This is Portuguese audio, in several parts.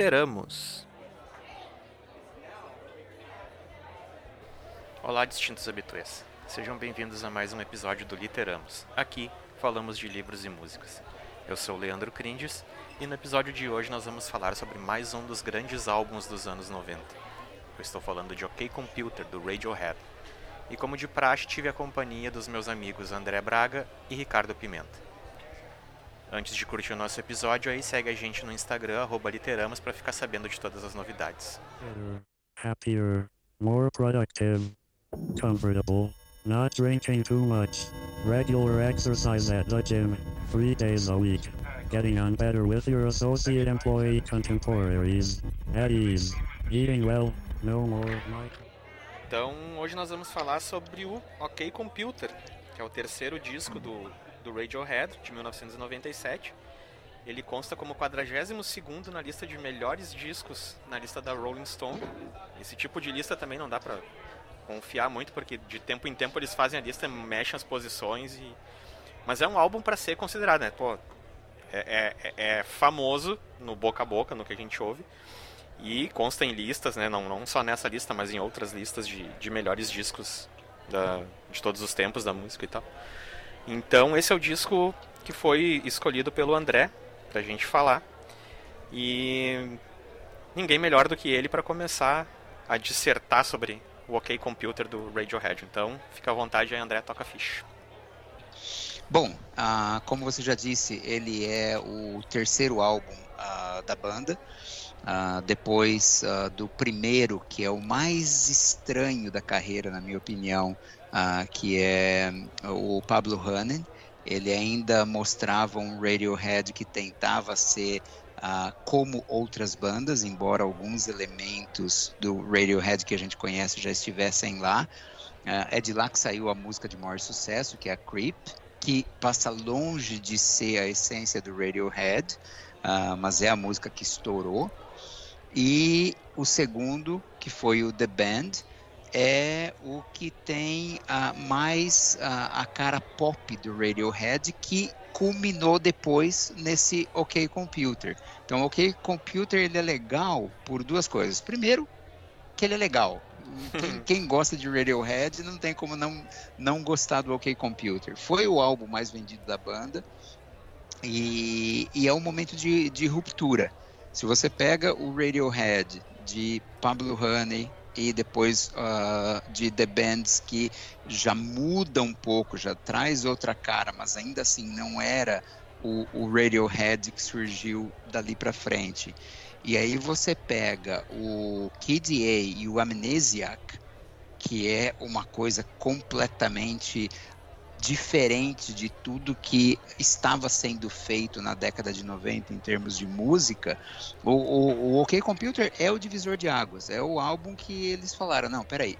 Literamos. Olá, distintos habituês. Sejam bem-vindos a mais um episódio do Literamos. Aqui falamos de livros e músicas. Eu sou Leandro Crindes e no episódio de hoje nós vamos falar sobre mais um dos grandes álbuns dos anos 90. Eu estou falando de OK Computer, do Radiohead. E como de praxe, tive a companhia dos meus amigos André Braga e Ricardo Pimenta. Antes de curtir o nosso episódio, aí segue a gente no Instagram, literamos, para ficar sabendo de todas as novidades. Happier, more productive, comfortable, not drinking too much, regular exercise at the gym, three days a week, getting on better with your associate employee contemporaries, at ease, eating well, no more Então, hoje nós vamos falar sobre o OK Computer, que é o terceiro disco do do Radiohead, de 1997. Ele consta como 42 na lista de melhores discos na lista da Rolling Stone. Esse tipo de lista também não dá pra confiar muito, porque de tempo em tempo eles fazem a lista, mexem as posições. E... Mas é um álbum para ser considerado, né? Pô, é, é, é, famoso no boca a boca, no que a gente ouve. E consta em listas, né? Não, não só nessa lista, mas em outras listas de, de melhores discos da, de todos os tempos da música e tal. Então esse é o disco que foi escolhido pelo André pra gente falar. E ninguém melhor do que ele para começar a dissertar sobre o OK Computer do Radiohead. Então, fica à vontade aí, André, toca ficha. Bom, uh, como você já disse, ele é o terceiro álbum uh, da banda. Uh, depois do primeiro, que é o mais estranho da carreira, na minha opinião, uh, que é o Pablo Hanen. Ele ainda mostrava um Radiohead que tentava ser uh, como outras bandas, embora alguns elementos do Radiohead que a gente conhece já estivessem lá. Uh, é de lá que saiu a música de maior sucesso, que é a Creep, que passa longe de ser a essência do Radiohead, uh, mas é a música que estourou. E o segundo, que foi o The Band, é o que tem uh, mais uh, a cara pop do Radiohead que culminou depois nesse OK Computer. Então, OK Computer ele é legal por duas coisas. Primeiro, que ele é legal. Quem, quem, gosta de Radiohead não tem como não, não gostar do OK Computer. Foi o álbum mais vendido da banda e, e é um momento de, de ruptura. Se você pega o Radiohead de Pablo Honey, e depois uh, de The Bands que já muda um pouco, já traz outra cara, mas ainda assim não era o, o Radiohead que surgiu dali para frente. E aí você pega o Kid A e o Amnesiac, que é uma coisa completamente diferente de tudo que estava sendo feito na década de 90 em termos de música, o, o, o OK Computer é o divisor de águas. É o álbum que eles falaram: não, peraí.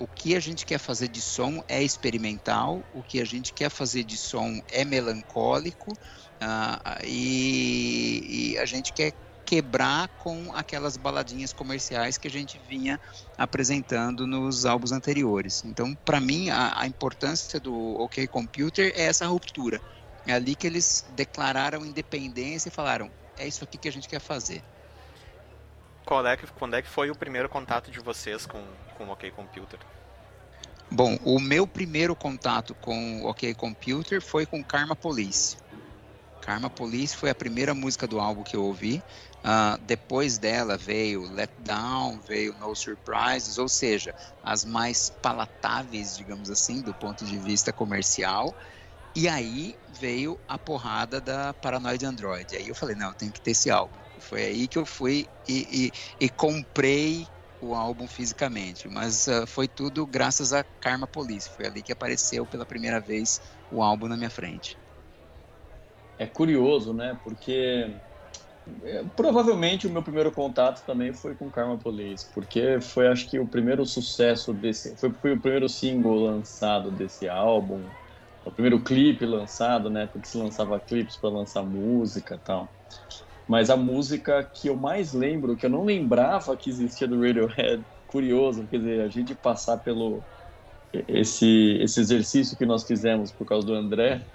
O que a gente quer fazer de som é experimental, o que a gente quer fazer de som é melancólico, uh, e, e a gente quer quebrar com aquelas baladinhas comerciais que a gente vinha apresentando nos álbuns anteriores. Então, para mim, a, a, importância do OK Computer é essa ruptura. É ali que eles declararam independência e falaram: é isso aqui que a gente quer fazer. Qual é que, quando é que foi o primeiro contato de vocês com, com o OK Computer? Bom, o meu primeiro contato com o OK Computer foi com Karma Police. Karma Police foi a primeira música do álbum que eu ouvi. Uh, depois dela veio Let Down, veio No Surprises, ou seja, as mais palatáveis, digamos assim, do ponto de vista comercial. E aí veio a porrada da Paranoid Android. Aí eu falei, não, tem que ter esse álbum. Foi aí que eu fui e, e, e comprei o álbum fisicamente. Mas uh, foi tudo graças a Karma Police. Foi ali que apareceu pela primeira vez o álbum na minha frente. É curioso, né? Porque é, provavelmente o meu primeiro contato também foi com Karma Police, porque foi acho que o primeiro sucesso desse, foi, foi o primeiro single lançado desse álbum, o primeiro clipe lançado, né? Porque se lançava clipes para lançar música e tal. Mas a música que eu mais lembro, que eu não lembrava que existia do Radiohead, curioso, quer dizer, a gente passar pelo esse esse exercício que nós fizemos por causa do André,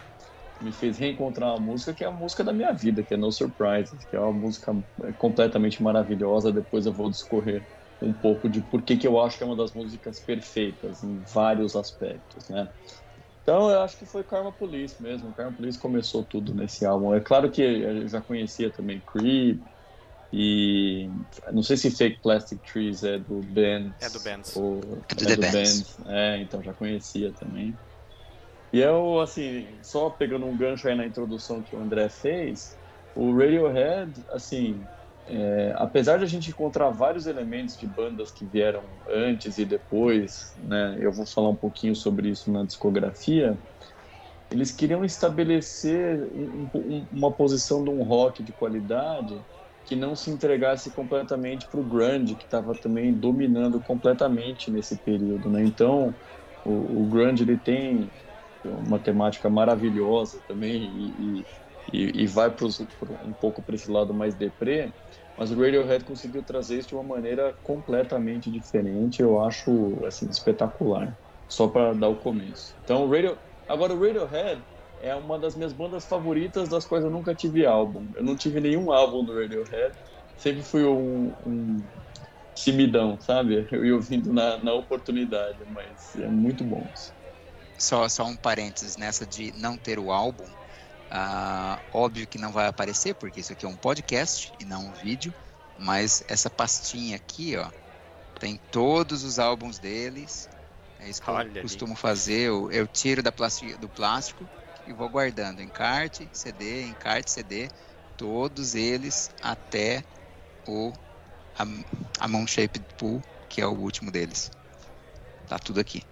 me fez reencontrar uma música que é a música da minha vida, que é No Surprises, que é uma música completamente maravilhosa. Depois eu vou discorrer um pouco de por que, que eu acho que é uma das músicas perfeitas em vários aspectos, né? Então eu acho que foi Karma Police mesmo. Karma Police começou tudo nesse álbum. É claro que eu já conhecia também Creep e não sei se Fake Plastic Trees é do Bands. É do Bands. Ou, é do, é do Bands. É, então já conhecia também. E eu, assim, só pegando um gancho aí na introdução que o André fez, o Radiohead, assim, é, apesar de a gente encontrar vários elementos de bandas que vieram antes e depois, né, eu vou falar um pouquinho sobre isso na discografia, eles queriam estabelecer um, um, uma posição de um rock de qualidade que não se entregasse completamente para o grunge, que estava também dominando completamente nesse período, né? Então, o, o grunge ele tem uma temática maravilhosa também e, e, e vai pros, um pouco para esse lado mais deprê, mas o Radiohead conseguiu trazer isso de uma maneira completamente diferente, eu acho assim, espetacular, só para dar o começo. Então, Radio... agora o Radiohead é uma das minhas bandas favoritas das quais eu nunca tive álbum. Eu não tive nenhum álbum do Radiohead, sempre fui um, um timidão, sabe? Eu ia ouvindo na, na oportunidade, mas é muito bom. Só, só um parênteses nessa de não ter o álbum. Uh, óbvio que não vai aparecer, porque isso aqui é um podcast e não um vídeo. Mas essa pastinha aqui, ó, tem todos os álbuns deles. É isso que Olha eu costumo ali. fazer. Eu, eu tiro da plástico, do plástico e vou guardando encarte, CD, encarte, CD, todos eles até o a, a Mão Shaped Pool, que é o último deles. Tá tudo aqui.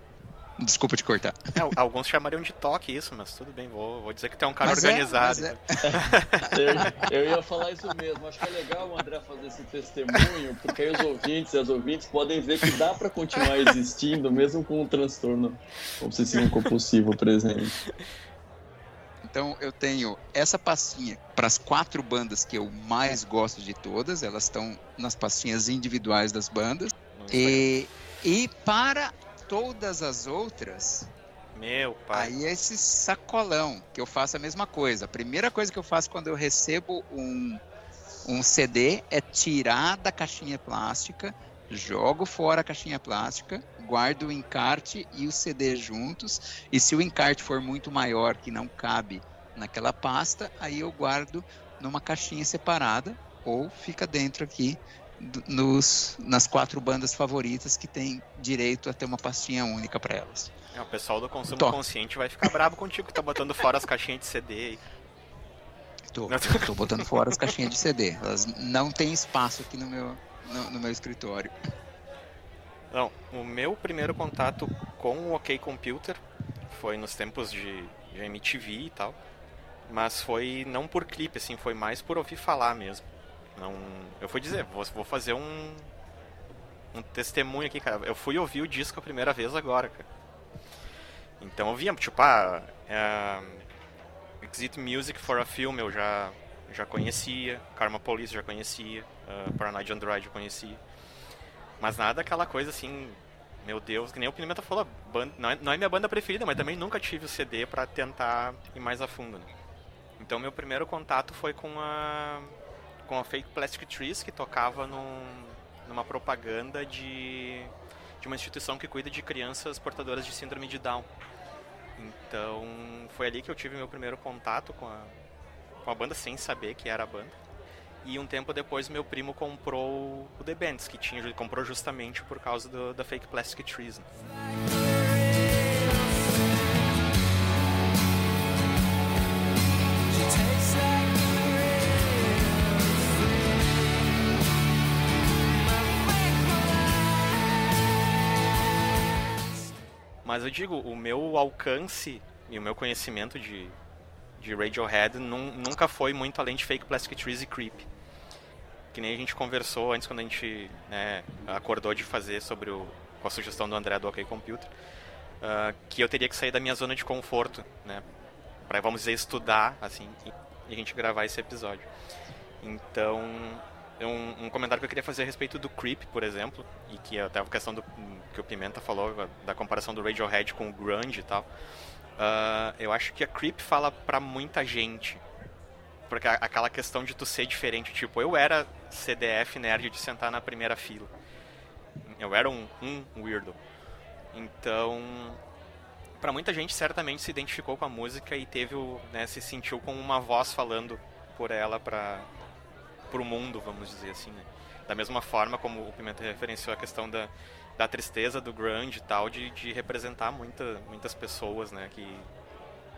Desculpa te cortar. É, alguns chamariam de toque isso, mas tudo bem, vou, vou dizer que tem um cara mas é, organizado. É, é. eu, eu, ia falar isso mesmo. Acho que é legal o André fazer esse testemunho, porque aí os ouvintes e as ouvintes podem ver que dá para continuar existindo, mesmo com um transtorno obsessivo compulsivo presente. Então eu tenho essa pastinha para as quatro bandas que eu mais gosto de todas, elas estão nas pastinhas individuais das bandas. E, e para todas as outras, meu pai. Aí é esse sacolão, que eu faço a mesma coisa. A primeira coisa que eu faço quando eu recebo um, um CD é tirar da caixinha plástica, jogo fora a caixinha plástica, guardo o encarte e o CD juntos. E se o encarte for muito maior, que não cabe naquela pasta, aí eu guardo numa caixinha separada ou fica dentro aqui nos, nas quatro bandas favoritas que tem direito a ter uma pastinha única para elas. É, o pessoal do consumo Tô. consciente vai ficar bravo contigo que tá botando fora as caixinhas de CD. Tô, tô botando fora as caixinhas de CD. Elas não têm espaço aqui no meu, no, no meu escritório. Não, o meu primeiro contato com o OK Computer foi nos tempos de, de MTV e tal. Mas foi não por clipe, assim, foi mais por ouvir falar mesmo. Não, eu fui dizer, vou, vou fazer um, um testemunho aqui, cara. Eu fui ouvir o disco a primeira vez agora, cara. Então eu via, tipo, ah, é, Exit Music for a Film eu já, já conhecia, Karma Police já conhecia, uh, Paranoid Android já conhecia. Mas nada aquela coisa assim, meu Deus, que nem o Pimenta falou, banda, não, é, não é minha banda preferida, mas também nunca tive o CD para tentar ir mais a fundo. Né? Então meu primeiro contato foi com a com a Fake Plastic Trees, que tocava num, numa propaganda de, de uma instituição que cuida de crianças portadoras de síndrome de Down. Então foi ali que eu tive meu primeiro contato com a, com a banda, sem saber que era a banda. E um tempo depois meu primo comprou o The Bands, que tinha, comprou justamente por causa do, da Fake Plastic Trees. Né? Mas eu digo, o meu alcance e o meu conhecimento de, de Radiohead num, nunca foi muito além de Fake Plastic Trees e Creep. Que nem a gente conversou antes quando a gente né, acordou de fazer sobre o, com a sugestão do André do OK Computer, uh, que eu teria que sair da minha zona de conforto, né, para vamos dizer estudar assim e, a gente gravar esse episódio. Então, um, um, comentário que eu queria fazer a respeito do Creep, por exemplo, e que até a questão do que o Pimenta falou, da comparação do Radiohead com o grunge e tal. Uh, eu acho que a Creep fala pra muita gente. Porque aquela questão de tu ser diferente, tipo, eu era CDF nerd de sentar na primeira fila. Eu era um, um weirdo. Então, para muita gente certamente se identificou com a música e teve o, né, se sentiu com uma voz falando por ela para o mundo, vamos dizer assim, né? Da mesma forma como o Pimenta referenciou a questão da, da tristeza do grunge e tal, de, de representar muita, muitas pessoas, né, que,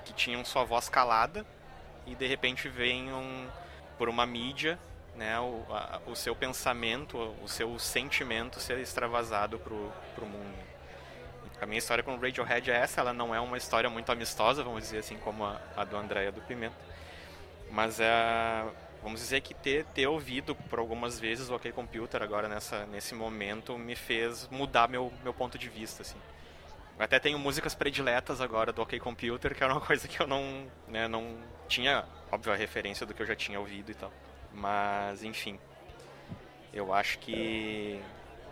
que tinham sua voz calada e de repente venham por uma mídia né, o, a, o seu pensamento, o seu sentimento ser extravasado pro, pro mundo. A minha história com o Radiohead é essa, ela não é uma história muito amistosa, vamos dizer assim, como a, a do Andréia do Pimenta. Mas é, vamos dizer que ter, ter ouvido por algumas vezes o OK Computer agora nessa, nesse momento me fez mudar meu, meu ponto de vista, assim. Até tenho músicas prediletas agora do OK Computer, que era uma coisa que eu não, né, não tinha, óbvio, a referência do que eu já tinha ouvido e tal. Mas, enfim. Eu acho que,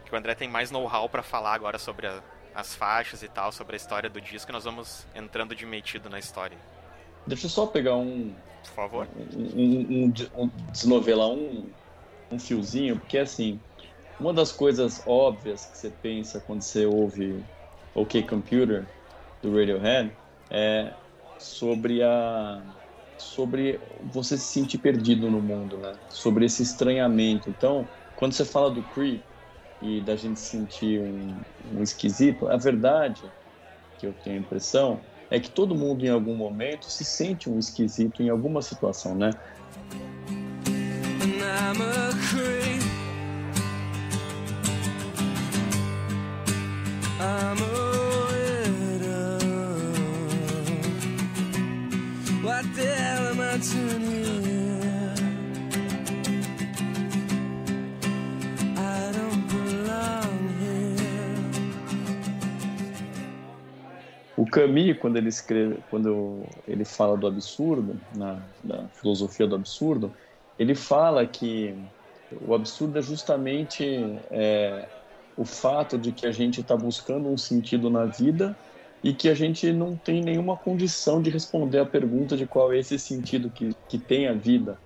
que o André tem mais know-how para falar agora sobre a, as faixas e tal, sobre a história do disco, e nós vamos entrando de metido na história. Deixa eu só pegar um. Por favor. Um, um, um, desnovelar um, um fiozinho, porque assim, uma das coisas óbvias que você pensa quando você ouve OK Computer do Radiohead é sobre a sobre você se sentir perdido no mundo, né? Sobre esse estranhamento. Então, quando você fala do creep e da gente sentir um, um esquisito, a verdade que eu tenho a impressão é que todo mundo em algum momento se sente um esquisito em alguma situação, né? I'm a Camus, quando ele escreve, quando ele fala do absurdo, na, na filosofia do absurdo, ele fala que o absurdo é justamente é, o fato de que a gente está buscando um sentido na vida e que a gente não tem nenhuma condição de responder a pergunta de qual é esse sentido que, que tem a vida.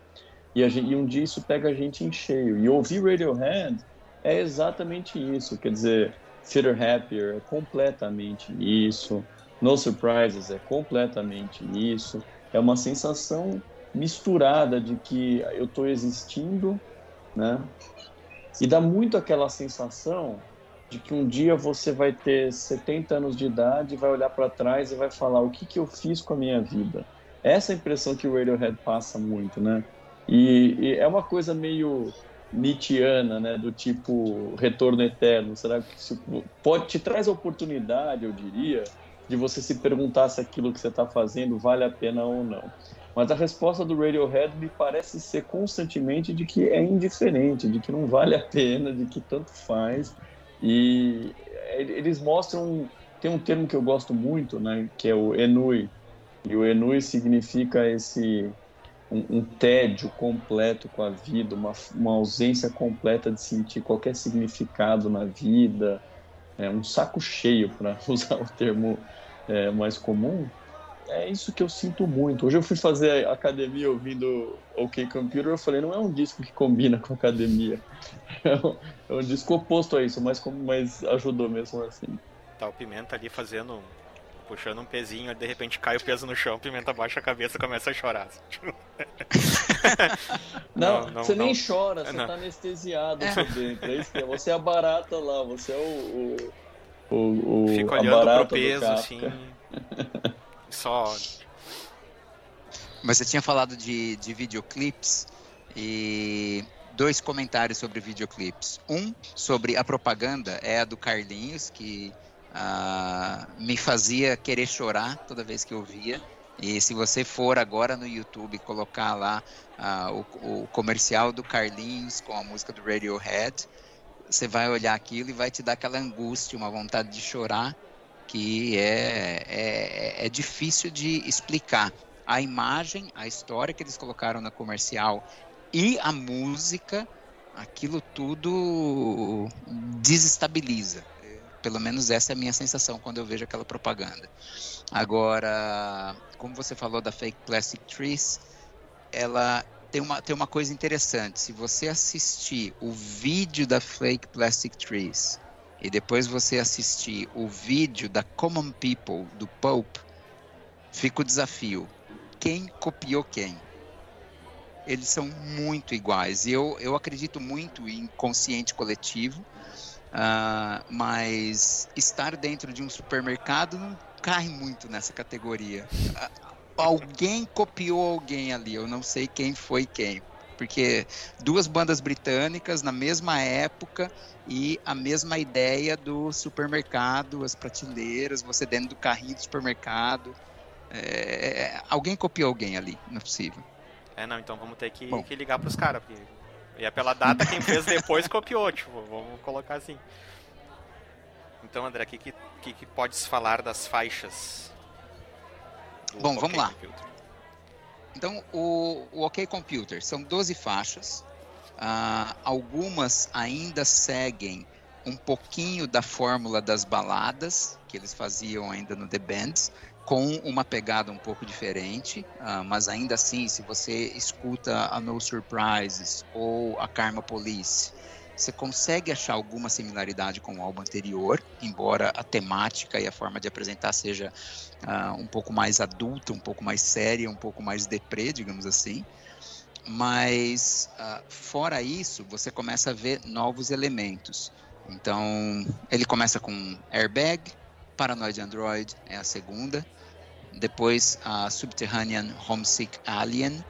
E, a gente, e um dia isso pega a gente em cheio. E ouvir Radiohead é exatamente isso. Quer dizer, Fitter Happier é completamente isso. No Surprises é completamente isso. É uma sensação misturada de que eu estou existindo, né? E dá muito aquela sensação de que um dia você vai ter 70 anos de idade, vai olhar para trás e vai falar o que, que eu fiz com a minha vida. Essa é a impressão que o Radiohead passa muito, né? E, e é uma coisa meio Nietzscheana, né? Do tipo retorno eterno. Será que isso pode te traz a oportunidade, eu diria, de você se perguntar se aquilo que você está fazendo vale a pena ou não. Mas a resposta do Radiohead me parece ser constantemente de que é indiferente, de que não vale a pena, de que tanto faz e eles mostram. Tem um termo que eu gosto muito, né, que é o enui. E o enui significa esse um, um tédio completo com a vida, uma, uma ausência completa de sentir qualquer significado na vida, é um saco cheio, para usar o termo é, mais comum é isso que eu sinto muito. Hoje eu fui fazer academia ouvindo OK Computer, eu falei, não é um disco que combina com academia. É um, é um disco oposto a isso, mas, mas ajudou mesmo assim. Tá o Pimenta ali fazendo, puxando um pezinho, de repente cai o peso no chão, Pimenta baixa a cabeça e começa a chorar. não, não, você não. nem chora, você não. tá anestesiado por dentro. É isso que é. Você é a barata lá, você é o... o, o, o Fico olhando pro peso, assim... Só. Mas você tinha falado de, de videoclips e dois comentários sobre videoclips. Um sobre a propaganda é a do Carlinhos, que uh, me fazia querer chorar toda vez que eu via. E se você for agora no YouTube colocar lá uh, o, o, comercial do Carlinhos com a música do Radiohead, você vai olhar aquilo e vai te dar aquela angústia, uma vontade de chorar que é, é, é difícil de explicar. A imagem, a história que eles colocaram na comercial e a música, aquilo tudo desestabiliza. Pelo menos essa é a minha sensação quando eu vejo aquela propaganda. Agora, como você falou da Fake Plastic Trees, ela tem uma, tem uma coisa interessante. Se você assistir o vídeo da Fake Plastic Trees e depois você assistir o vídeo da Common People, do Pope, fica o desafio. Quem copiou quem? Eles são muito iguais. Eu, eu acredito muito em consciente coletivo, uh, mas estar dentro de um supermercado não cai muito nessa categoria. Uh, alguém copiou alguém ali, eu não sei quem foi quem. Porque duas bandas britânicas na mesma época e a mesma ideia do supermercado, as prateleiras, você dentro do carrinho do supermercado. É, alguém copiou alguém ali, não é possível. É, não, então vamos ter que, que ligar pros caras, porque e é pela data, quem fez depois copiou, tipo, vamos colocar assim. Então, André, o que, que, que podes falar das faixas? Bom, vamos lá. Computer? Então, o, o OK Computer são 12 faixas. Uh, algumas ainda seguem um pouquinho da fórmula das baladas que eles faziam ainda no The Bands, com uma pegada um pouco diferente, uh, mas ainda assim, se você escuta a No Surprises ou a Karma Police, você consegue achar alguma similaridade com o álbum anterior, embora a temática e a forma de apresentar seja uh, um pouco mais adulta, um pouco mais séria, um pouco mais deprê, digamos assim. Mas, uh, fora isso, você começa a ver novos elementos. Então, ele começa com Airbag, Paranoid Android é a segunda. Depois, a Subterranean Homesick Alien.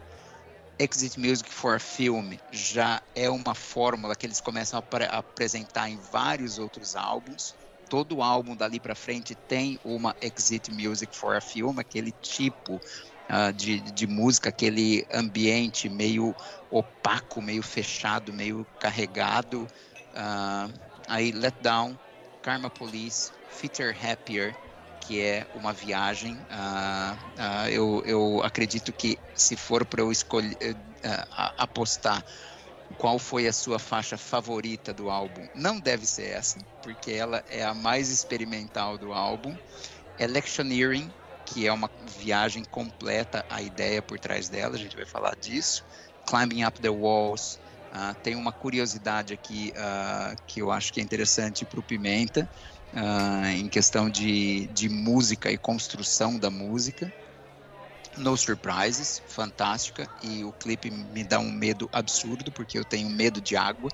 Exit Music for a Film já é uma fórmula que eles começam a, apresentar em vários outros álbuns. Todo álbum dali para frente tem uma Exit Music for a Film, aquele tipo uh, de, de música, aquele ambiente meio opaco, meio fechado, meio carregado. Uh, aí Let Down, Karma Police, Fitter Happier, que é uma viagem. Uh, uh, eu, eu, acredito que se for para eu escolher uh, apostar qual foi a sua faixa favorita do álbum, não deve ser essa, porque ela é a mais experimental do álbum. Electioneering, que é uma viagem completa, a ideia por trás dela, a gente vai falar disso. Climbing Up the Walls, tem uma curiosidade aqui que eu acho que é interessante para o Pimenta uh, em questão de, de música e construção da música. No Surprises, fantástica, e o clipe me dá um medo absurdo, porque eu tenho medo de água,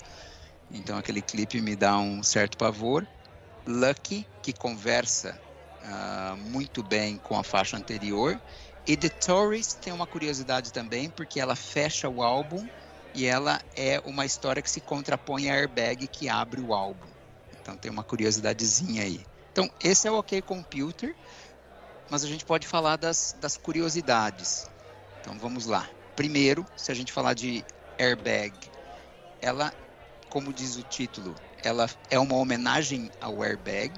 então aquele clipe me dá um certo pavor. Lucky, que conversa muito bem com a faixa anterior, e The Tourist tem uma curiosidade também, porque ela fecha o álbum e ela é uma história que se contrapõe a Airbag, que abre o álbum. Então tem uma curiosidadezinha aí. Então esse é o OK Computer, mas a gente pode falar das, das curiosidades. Então vamos lá. Primeiro, se a gente falar de airbag, ela, como diz o título, ela é uma homenagem ao airbag.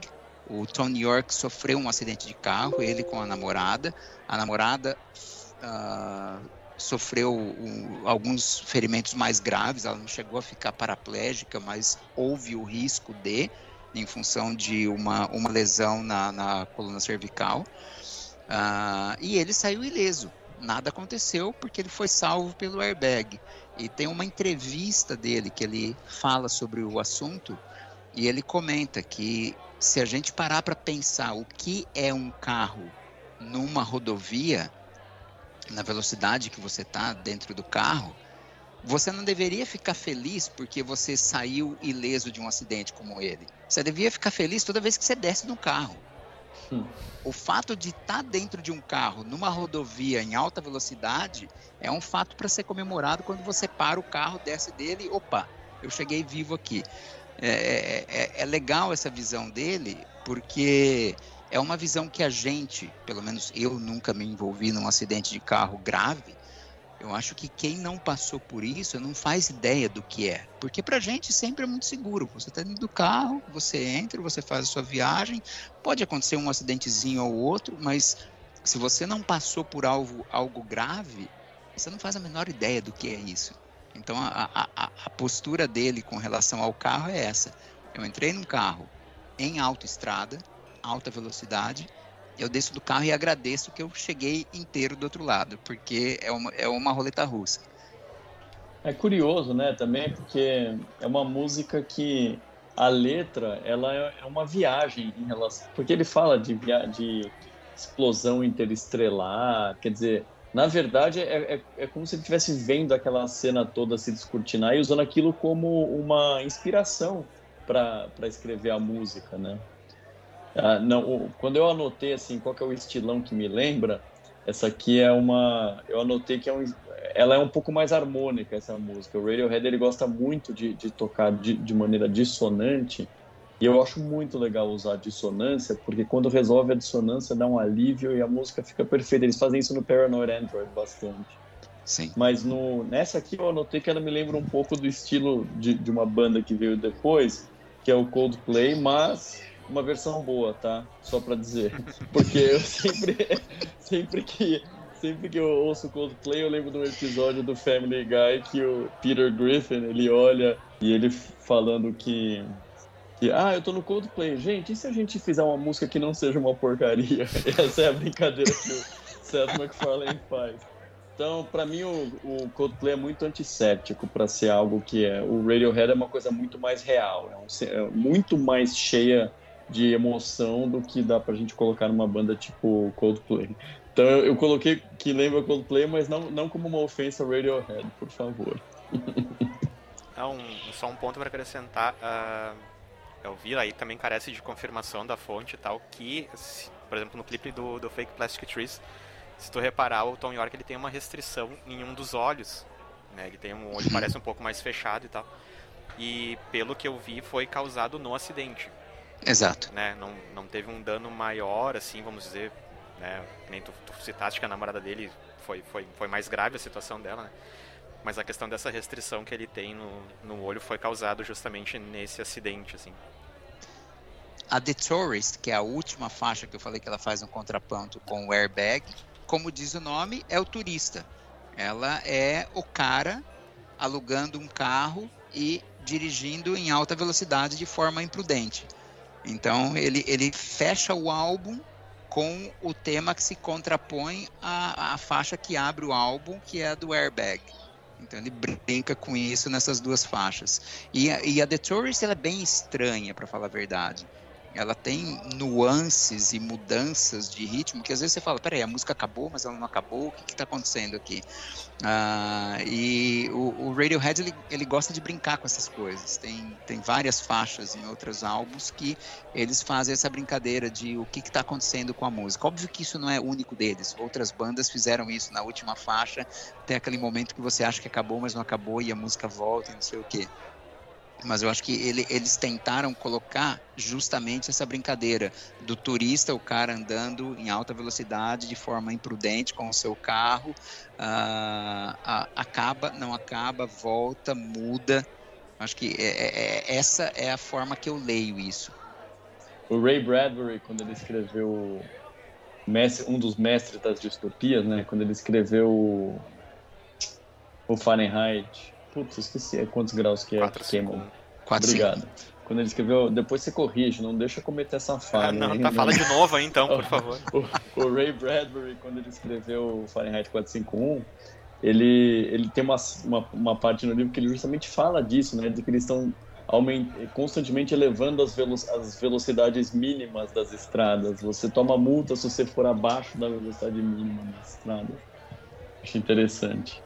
O Tony York sofreu um acidente de carro, ele com a namorada. A namorada uh, sofreu um, alguns ferimentos mais graves, ela não chegou a ficar paraplégica, mas houve o risco de, em função de uma, uma lesão na, na coluna cervical. Uh, e ele saiu ileso, nada aconteceu porque ele foi salvo pelo airbag. E tem uma entrevista dele que ele fala sobre o assunto e ele comenta que se a gente parar para pensar o que é um carro numa rodovia, na velocidade que você está dentro do carro, você não deveria ficar feliz porque você saiu ileso de um acidente como ele. Você devia ficar feliz toda vez que você desce do carro. Hum. O fato de estar tá dentro de um carro numa rodovia em alta velocidade é um fato para ser comemorado quando você para o carro, desce dele, opa, eu cheguei vivo aqui. É, é, é, é legal essa visão dele porque é uma visão que a gente, pelo menos eu nunca me envolvi num acidente de carro grave. Eu acho que quem não passou por isso não faz ideia do que é. Porque pra gente sempre é muito seguro. Você está dentro do carro, você entra, você faz a sua viagem. Pode acontecer um acidentezinho ou outro, mas se você não passou por algo, algo grave, você não faz a menor ideia do que é isso. Então a, a, a postura dele com relação ao carro é essa. Eu entrei num carro, em autoestrada, alta velocidade, eu desço do carro e agradeço que eu cheguei inteiro do outro lado, porque é uma, é uma roleta russa. É curioso, né, também, porque é uma música que a letra, ela é, é uma viagem em relação... Porque ele fala de, via... de explosão interestrelar, quer dizer, na verdade é, é, é como se ele estivesse vendo aquela cena toda se descortinar e usando aquilo como uma inspiração para escrever a música, né? Ah, não, quando eu anotei assim, qual que é o estilão que me lembra, essa aqui é uma, eu anotei que é um, ela é um pouco mais harmônica essa música. O Radiohead ele gosta muito de, de tocar de, de maneira dissonante e eu acho muito legal usar dissonância porque quando resolve a dissonância dá um alívio e a música fica perfeita. Eles fazem isso no Paranoid Android bastante. Sim. Mas no, nessa aqui eu anotei que ela me lembra um pouco do estilo de, de uma banda que veio depois, que é o Coldplay, mas uma versão boa, tá? Só para dizer. Porque eu sempre, sempre que sempre que eu ouço Coldplay, eu lembro de um episódio do Family Guy que o Peter Griffin, ele olha e ele falando que que, ah, eu tô no Coldplay. Gente, e se a gente fizer uma música que não seja uma porcaria? Essa é a brincadeira que o Seth MacFarlane faz. Então, para mim, o, o, Coldplay é muito antisséptico para ser algo que é. O Radiohead é uma coisa muito mais real, é, um, é muito mais cheia de emoção do que dá pra gente colocar numa banda tipo Coldplay. Então eu, eu coloquei que lembra Coldplay, mas não, não como uma ofensa Radiohead, por favor. É um, só um ponto para acrescentar. Uh, eu vi aí também carece de confirmação da fonte e tal, que, se, por exemplo, no clipe do, do Fake Plastic Trees, se tu reparar, o Tom York ele tem uma restrição em um dos olhos. Né? Ele tem um olho parece um pouco mais fechado e tal. E pelo que eu vi, foi causado no acidente. Exato. Né? Não, não teve um dano maior, assim, vamos dizer, né? Nem tu, tu citaste que a namorada dele foi, foi, foi mais grave a situação dela, né? Mas a questão dessa restrição que ele tem no, no olho foi causado justamente nesse acidente, assim. A The Tourist, que é a última faixa que eu falei que ela faz um contraponto com o airbag, como diz o nome, é o turista. Ela é o cara alugando um carro e dirigindo em alta velocidade de forma imprudente. Então ele, ele fecha o álbum com o tema que se contrapõe à, à faixa que abre o álbum, que é a do Airbag. Então ele brinca com isso nessas duas faixas. E, e a The Tourist ela é bem estranha, para falar a verdade ela tem nuances e mudanças de ritmo que às vezes você fala, peraí, a música acabou, mas ela não acabou, o que está acontecendo aqui? Ah, e o, o Radiohead, ele, ele, gosta de brincar com essas coisas. Tem, tem várias faixas em outros álbuns que eles fazem essa brincadeira de o que está acontecendo com a música. Óbvio que isso não é único deles. Outras bandas fizeram isso na última faixa, tem aquele momento que você acha que acabou, mas não acabou e a música volta e não sei o quê mas eu acho que ele, eles tentaram colocar justamente essa brincadeira do turista, o cara andando em alta velocidade de forma imprudente com o seu carro, uh, acaba, não acaba, volta, muda. Acho que é, é, é, essa é a forma que eu leio isso. O Ray Bradbury, quando ele escreveu um dos mestres das distopias, né? Quando ele escreveu o Fahrenheit Putz, esqueci é quantos graus que é que queimam. Obrigado. Quando ele escreveu, depois você corrige, não deixa cometer essa falha. Ah, não, tá, fala de novo aí então, por favor. o, o, Ray Bradbury, quando ele escreveu Fahrenheit 451, ele, ele tem uma, uma, uma, parte no livro que ele justamente fala disso, né? De que eles estão constantemente elevando as, velo as velocidades mínimas das estradas. Você toma multa se você for abaixo da velocidade mínima das estradas. Acho interessante.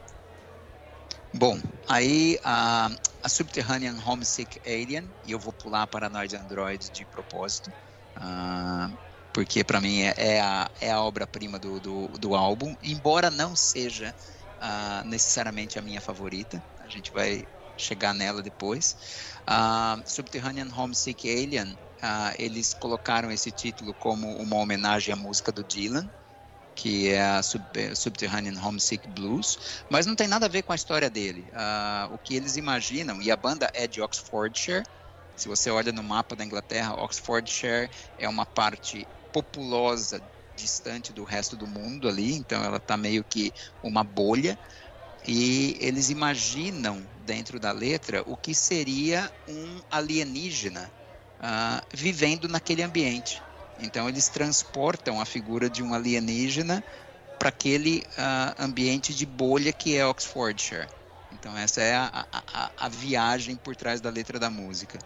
Bom, aí a, a Subterranean Homesick Alien, e eu vou pular para Nord Android de propósito, uh, porque para mim é, é, a, é a obra-prima do, do, do, álbum, embora não seja uh, necessariamente a minha favorita, a gente vai chegar nela depois. Uh, Subterranean Homesick Alien, eles colocaram esse título como uma homenagem à música do Dylan, que é a Sub Subterranean Homesick Blues, mas não tem nada a ver com a história dele. Uh, o que eles imaginam, e a banda é de Oxfordshire, se você olha no mapa da Inglaterra, Oxfordshire é uma parte populosa, distante do resto do mundo ali, então ela está meio que uma bolha. E eles imaginam dentro da letra o que seria um alienígena uh, vivendo naquele ambiente. Então eles transportam a figura de um alienígena para aquele uh, ambiente de bolha que é Oxfordshire. Então essa é a, a, a, viagem por trás da letra da música.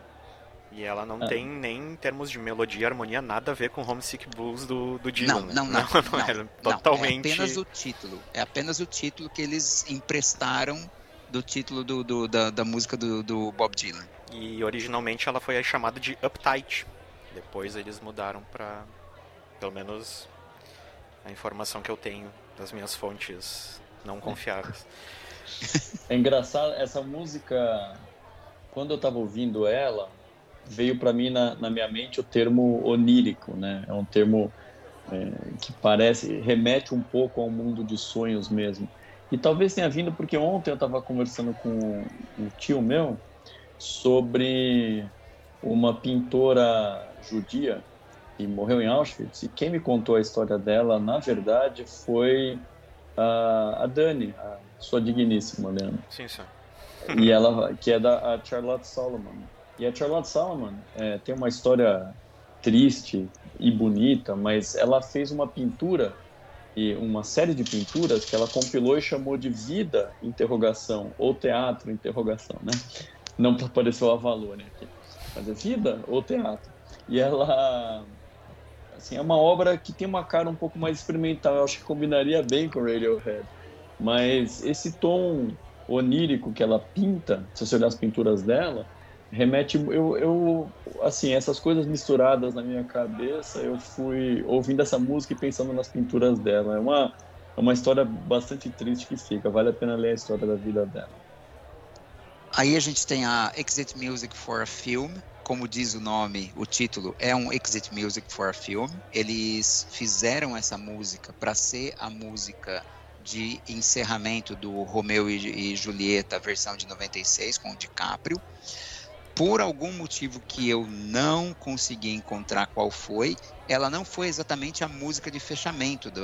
E ela não ah. tem nem em termos de melodia e harmonia nada a ver com Homesick Blues do, do Dylan. Não, não, não. não, não, é não totalmente... é apenas o título. É apenas o título que eles emprestaram do título do, do da, da, música do, do Bob Dylan. E originalmente ela foi chamada de Uptight. Depois eles mudaram para, pelo menos, a informação que eu tenho das minhas fontes não confiáveis. É engraçado, essa música, quando eu estava ouvindo ela, veio para mim na, na, minha mente o termo onírico, né? É um termo é, que parece, remete um pouco ao mundo de sonhos mesmo. E talvez tenha vindo porque ontem eu estava conversando com um tio meu sobre uma pintora judia que morreu em Auschwitz. E quem me contou a história dela, na verdade, foi a, a Dani, a sua digníssima, Leandro. Sim, sim. E ela, que é da Charlotte Solomon. E a Charlotte Solomon é, tem uma história triste e bonita, mas ela fez uma pintura e uma série de pinturas que ela compilou e chamou de Vida interrogação ou Teatro interrogação, né? Não apareceu a Valônia aqui, é Vida ou Teatro. E ela assim, é uma obra que tem uma cara um pouco mais experimental, eu acho que combinaria bem com Radiohead. Mas esse tom onírico que ela pinta, se você olhar as pinturas dela, remete eu, eu assim essas coisas misturadas na minha cabeça eu fui ouvindo essa música e pensando nas pinturas dela é uma é uma história bastante triste que fica vale a pena ler a história da vida dela aí a gente tem a Exit Music for a Film como diz o nome, o título é um Exit Music for a Film. Eles fizeram essa música para ser a música de encerramento do Romeu e, Julieta, versão de 96, com o DiCaprio. Por algum motivo que eu não consegui encontrar qual foi, ela não foi exatamente a música de fechamento do,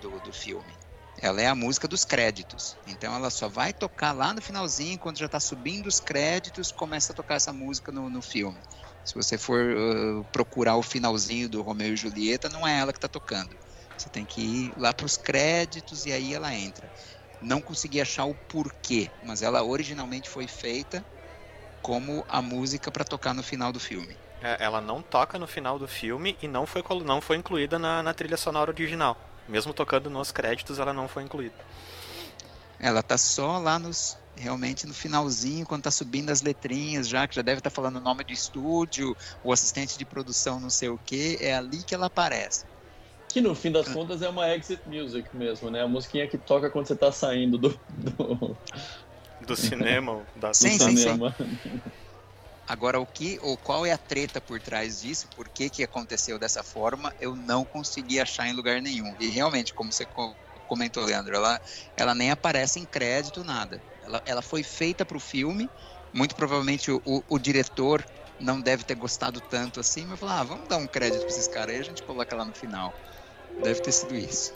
do, do filme. Ela é a música dos créditos. Então ela só vai tocar lá no finalzinho, quando já está subindo os créditos, começa a tocar essa música no, no filme. Se você for uh, procurar o finalzinho do Romeu e Julieta, não é ela que está tocando. Você tem que ir lá para os créditos e aí ela entra. Não consegui achar o porquê, mas ela originalmente foi feita como a música para tocar no final do filme. É, ela não toca no final do filme e não foi, não foi incluída na, na trilha sonora original. Mesmo tocando nos créditos, ela não foi incluída. Ela tá só lá nos realmente no finalzinho, quando tá subindo as letrinhas já, que já deve estar tá falando o nome do estúdio, o assistente de produção não sei o que, é ali que ela aparece. Que no fim das ah. contas é uma exit music mesmo, né? A musiquinha que toca quando você tá saindo do. Do, do cinema, da sim, do sim, cinema. Sim. Agora, o que ou qual é a treta por trás disso? Por que, que aconteceu dessa forma? Eu não consegui achar em lugar nenhum. E realmente, como você comentou, Leandro, ela, ela nem aparece em crédito, nada. Ela, ela foi feita para o filme. Muito provavelmente o, o, o, diretor não deve ter gostado tanto assim, mas falou: ah, vamos dar um crédito para esses caras aí, a gente coloca lá no final. Deve ter sido isso.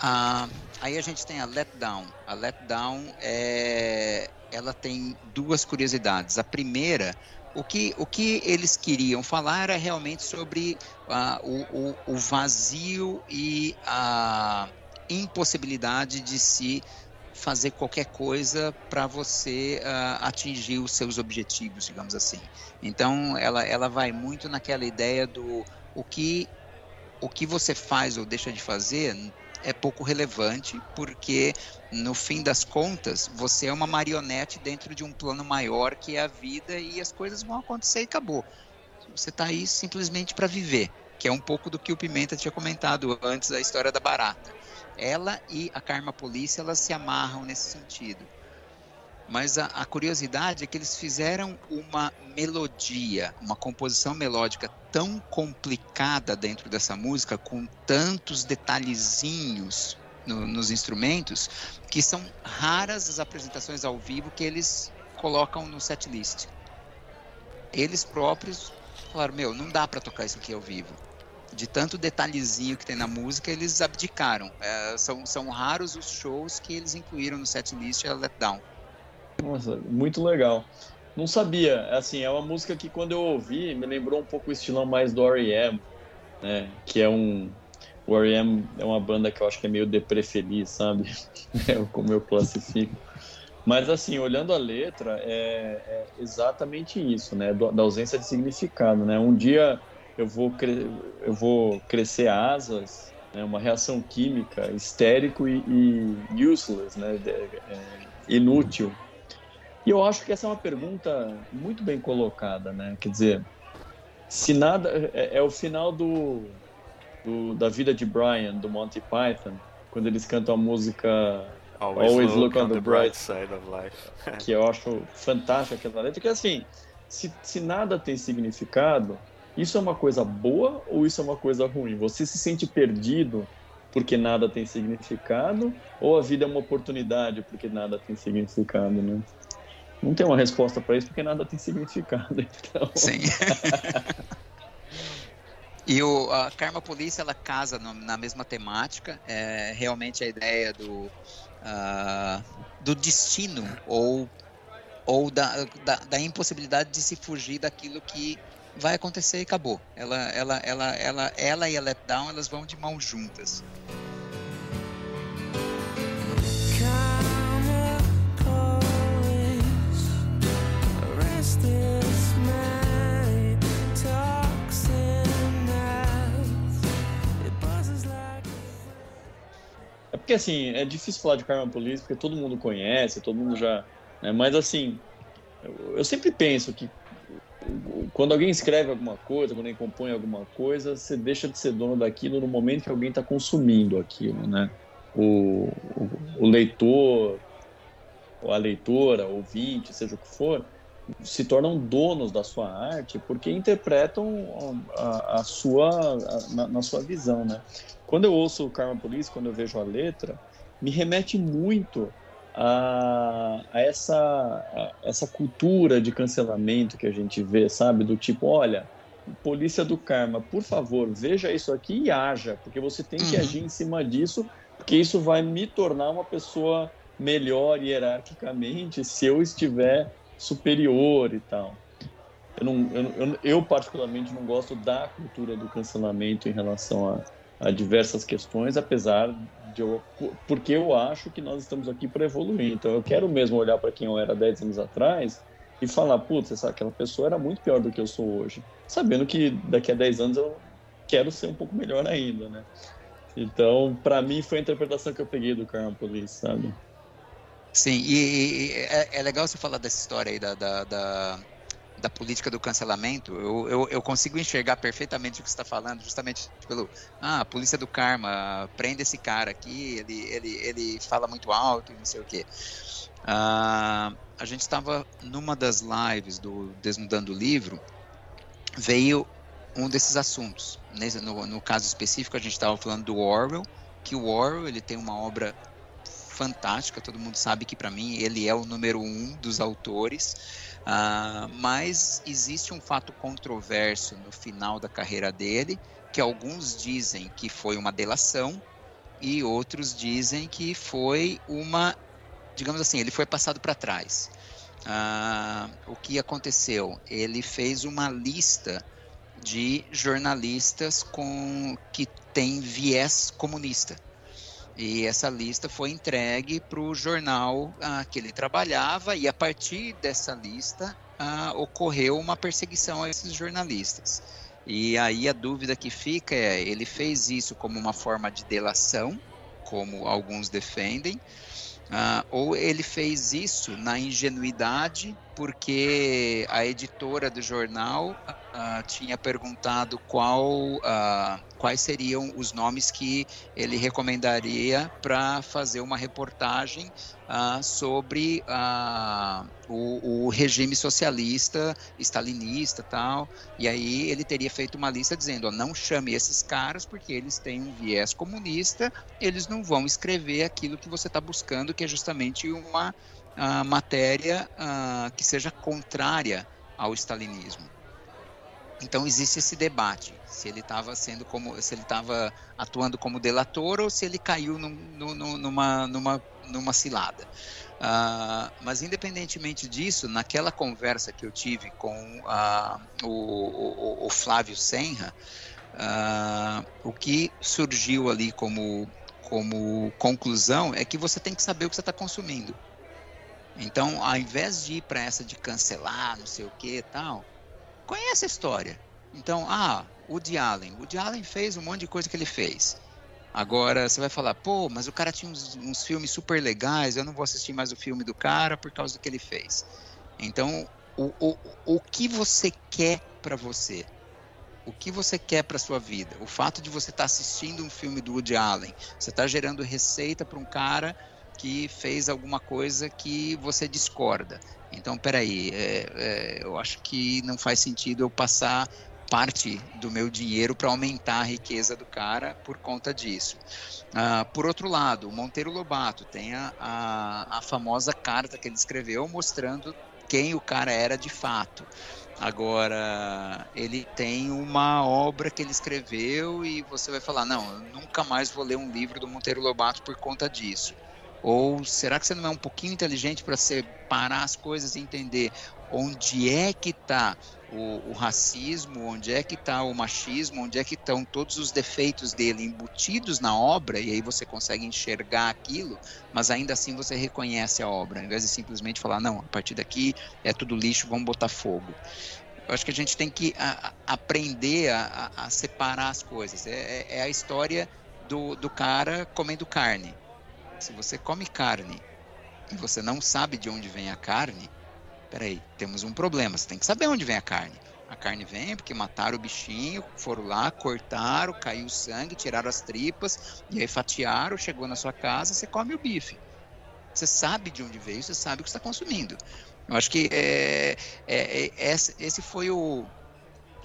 Ah, aí a gente tem a Letdown. A Letdown é, ela tem duas curiosidades. A primeira, o que, o que eles queriam falar era realmente sobre uh, o, o, o vazio e a impossibilidade de se fazer qualquer coisa para você uh, atingir os seus objetivos, digamos assim. Então, ela, ela vai muito naquela ideia do o que, o que você faz ou deixa de fazer é pouco relevante, porque no fim das contas você é uma marionete dentro de um plano maior que é a vida e as coisas vão acontecer e acabou. Você está aí simplesmente para viver, que é um pouco do que o Pimenta tinha comentado antes da história da barata. Ela e a Karma Polícia elas se amarram nesse sentido. Mas a, a, curiosidade é que eles fizeram uma melodia, uma composição melódica tão complicada dentro dessa música, com tantos detalhezinhos no, nos instrumentos, que são raras as apresentações ao vivo que eles colocam no setlist. Eles próprios falaram: Meu, não dá para tocar isso aqui ao vivo. De tanto detalhezinho que tem na música, eles abdicaram. É, são, são raros os shows que eles incluíram no setlist a Let Down. Nossa, muito legal. não sabia. Assim, é uma música que quando eu ouvi me lembrou um pouco o estilão mais do R.E.M., né? Que é um o R.E.M. é uma banda que eu acho que é meio deprê sabe? É como eu classifico. Mas assim, olhando a letra, é, é exatamente isso, né? Da ausência de significado, né? Um dia eu vou, eu vou crescer asas, né? uma reação química, histérico e, e useless, né? É, inútil. E eu acho que essa é uma pergunta muito bem colocada, né? Quer dizer, se nada é, é o final do, do, da vida de Brian do Monty Python, quando eles cantam a música Always, Always look, look, on, the, bright, side of life. que eu acho fantástica aquela letra, que assim, se, se nada tem significado, isso é uma coisa boa ou isso é uma coisa ruim? Você se sente perdido porque nada tem significado ou a vida é uma oportunidade porque nada tem significado, né? Não tem uma resposta para isso porque nada tem significado. Então... Sim. E o, a Karma Polícia ela casa no, na mesma temática. É realmente a ideia do, uh, do destino ou, ou da, da, da, impossibilidade de se fugir daquilo que vai acontecer e acabou. Ela, ela, ela, ela, ela e a Letdown elas vão de mãos juntas. Porque assim, é difícil falar de Karma Police porque todo mundo conhece, todo mundo já. Né? Mas assim, eu, eu sempre penso que quando alguém escreve alguma coisa, quando alguém compõe alguma coisa, você deixa de ser dono daquilo no momento que alguém está consumindo aquilo, né? O, o, o, leitor, ou a leitora, ouvinte, seja o que for, se tornam donos da sua arte porque interpretam a, a sua a, na, na, sua visão, né? Quando eu ouço o Karma Police, quando eu vejo a letra, me remete muito a, a essa, essa cultura de cancelamento que a gente vê, sabe? Do tipo, olha, polícia do karma, por favor, veja isso aqui e haja, porque você tem que uhum. agir em cima disso, porque isso vai me tornar uma pessoa melhor hierarquicamente se eu estiver superior e tal. Eu, não, eu, eu, eu particularmente não gosto da cultura do cancelamento em relação a a diversas questões, apesar de eu, porque eu acho que nós estamos aqui para evoluir. Então eu quero mesmo olhar para quem eu era 10 anos atrás e falar, putz, aquela pessoa era muito pior do que eu sou hoje, sabendo que daqui a 10 anos eu quero ser um pouco melhor ainda, né? Então, para mim foi a interpretação que eu peguei do Karma Police, sabe? Sim, e, e é, é, legal você falar dessa história aí da, da, da da política do cancelamento, eu, eu, eu consigo enxergar perfeitamente o que você está falando, justamente pelo. Ah, a polícia do karma, prende esse cara aqui, ele, ele, ele fala muito alto e não sei o quê. Ah, a gente estava numa das lives do Desnudando o Livro, veio um desses assuntos. No, no caso específico, a gente estava falando do Orwell, que o Orwell ele tem uma obra fantástica, todo mundo sabe que para mim ele é o número um dos autores. Uh, mas existe um fato controverso no final da carreira dele, que alguns dizem que foi uma delação e outros dizem que foi uma, digamos assim, ele foi passado para trás. Uh, o que aconteceu? Ele fez uma lista de jornalistas com que tem viés comunista. E essa lista foi entregue para o jornal ah, que ele trabalhava, e a partir dessa lista ah, ocorreu uma perseguição a esses jornalistas. E aí a dúvida que fica é: ele fez isso como uma forma de delação, como alguns defendem, ah, ou ele fez isso na ingenuidade, porque a editora do jornal uh, tinha perguntado qual, uh, quais seriam os nomes que ele recomendaria para fazer uma reportagem uh, sobre o, o, regime socialista, stalinista tal. E aí ele teria feito uma lista dizendo: não chame esses caras porque eles têm um viés comunista, eles não vão escrever aquilo que você está buscando, que é justamente uma matéria que seja contrária ao stalinismo. Então existe esse debate se ele estava sendo como se ele estava atuando como delator ou se ele caiu num, numa, numa, numa cilada. Uh, mas independentemente disso, naquela conversa que eu tive com uh, o, o, o, Flávio Senra, uh, o que surgiu ali como, como conclusão é que você tem que saber o que você está consumindo. Então, ao invés de ir para essa de cancelar, não sei o que e tal, conhece a história. Então, ah, o Woody Allen. O Woody Allen fez um monte de coisa que ele fez. Agora você vai falar, pô, mas o cara tinha uns, uns, filmes super legais, eu não vou assistir mais o filme do cara por causa do que ele fez. Então, o, o, o que você quer para você? O que você quer para sua vida? O fato de você estar tá assistindo um filme do Woody Allen, você está gerando receita para um cara que fez alguma coisa que você discorda. Então, peraí, é, é, eu acho que não faz sentido eu passar parte do meu dinheiro para aumentar a riqueza do cara por conta disso. Uh, por outro lado, o Monteiro Lobato tem a, a, a famosa carta que ele escreveu mostrando quem o cara era de fato. Agora, ele tem uma obra que ele escreveu e você vai falar: não, eu nunca mais vou ler um livro do Monteiro Lobato por conta disso. Ou será que você não é um pouquinho inteligente para separar as coisas e entender onde é que está o, o, racismo, onde é que está o machismo, onde é que estão todos os defeitos dele embutidos na obra, e aí você consegue enxergar aquilo, mas ainda assim você reconhece a obra, ao invés de simplesmente falar, não, a partir daqui é tudo lixo, vamos botar fogo. Eu acho que a gente tem que a, a aprender a, a, separar as coisas. É, é, é a história do, do cara comendo carne. Se você come carne e você não sabe de onde vem a carne, peraí, temos um problema, você tem que saber onde vem a carne. A carne vem porque mataram o bichinho, foram lá, cortaram, caiu o sangue, tiraram as tripas, e aí fatiaram, chegou na sua casa, você come o bife. Você sabe de onde veio, você sabe o que está consumindo. Eu acho que é, é, é, esse foi o,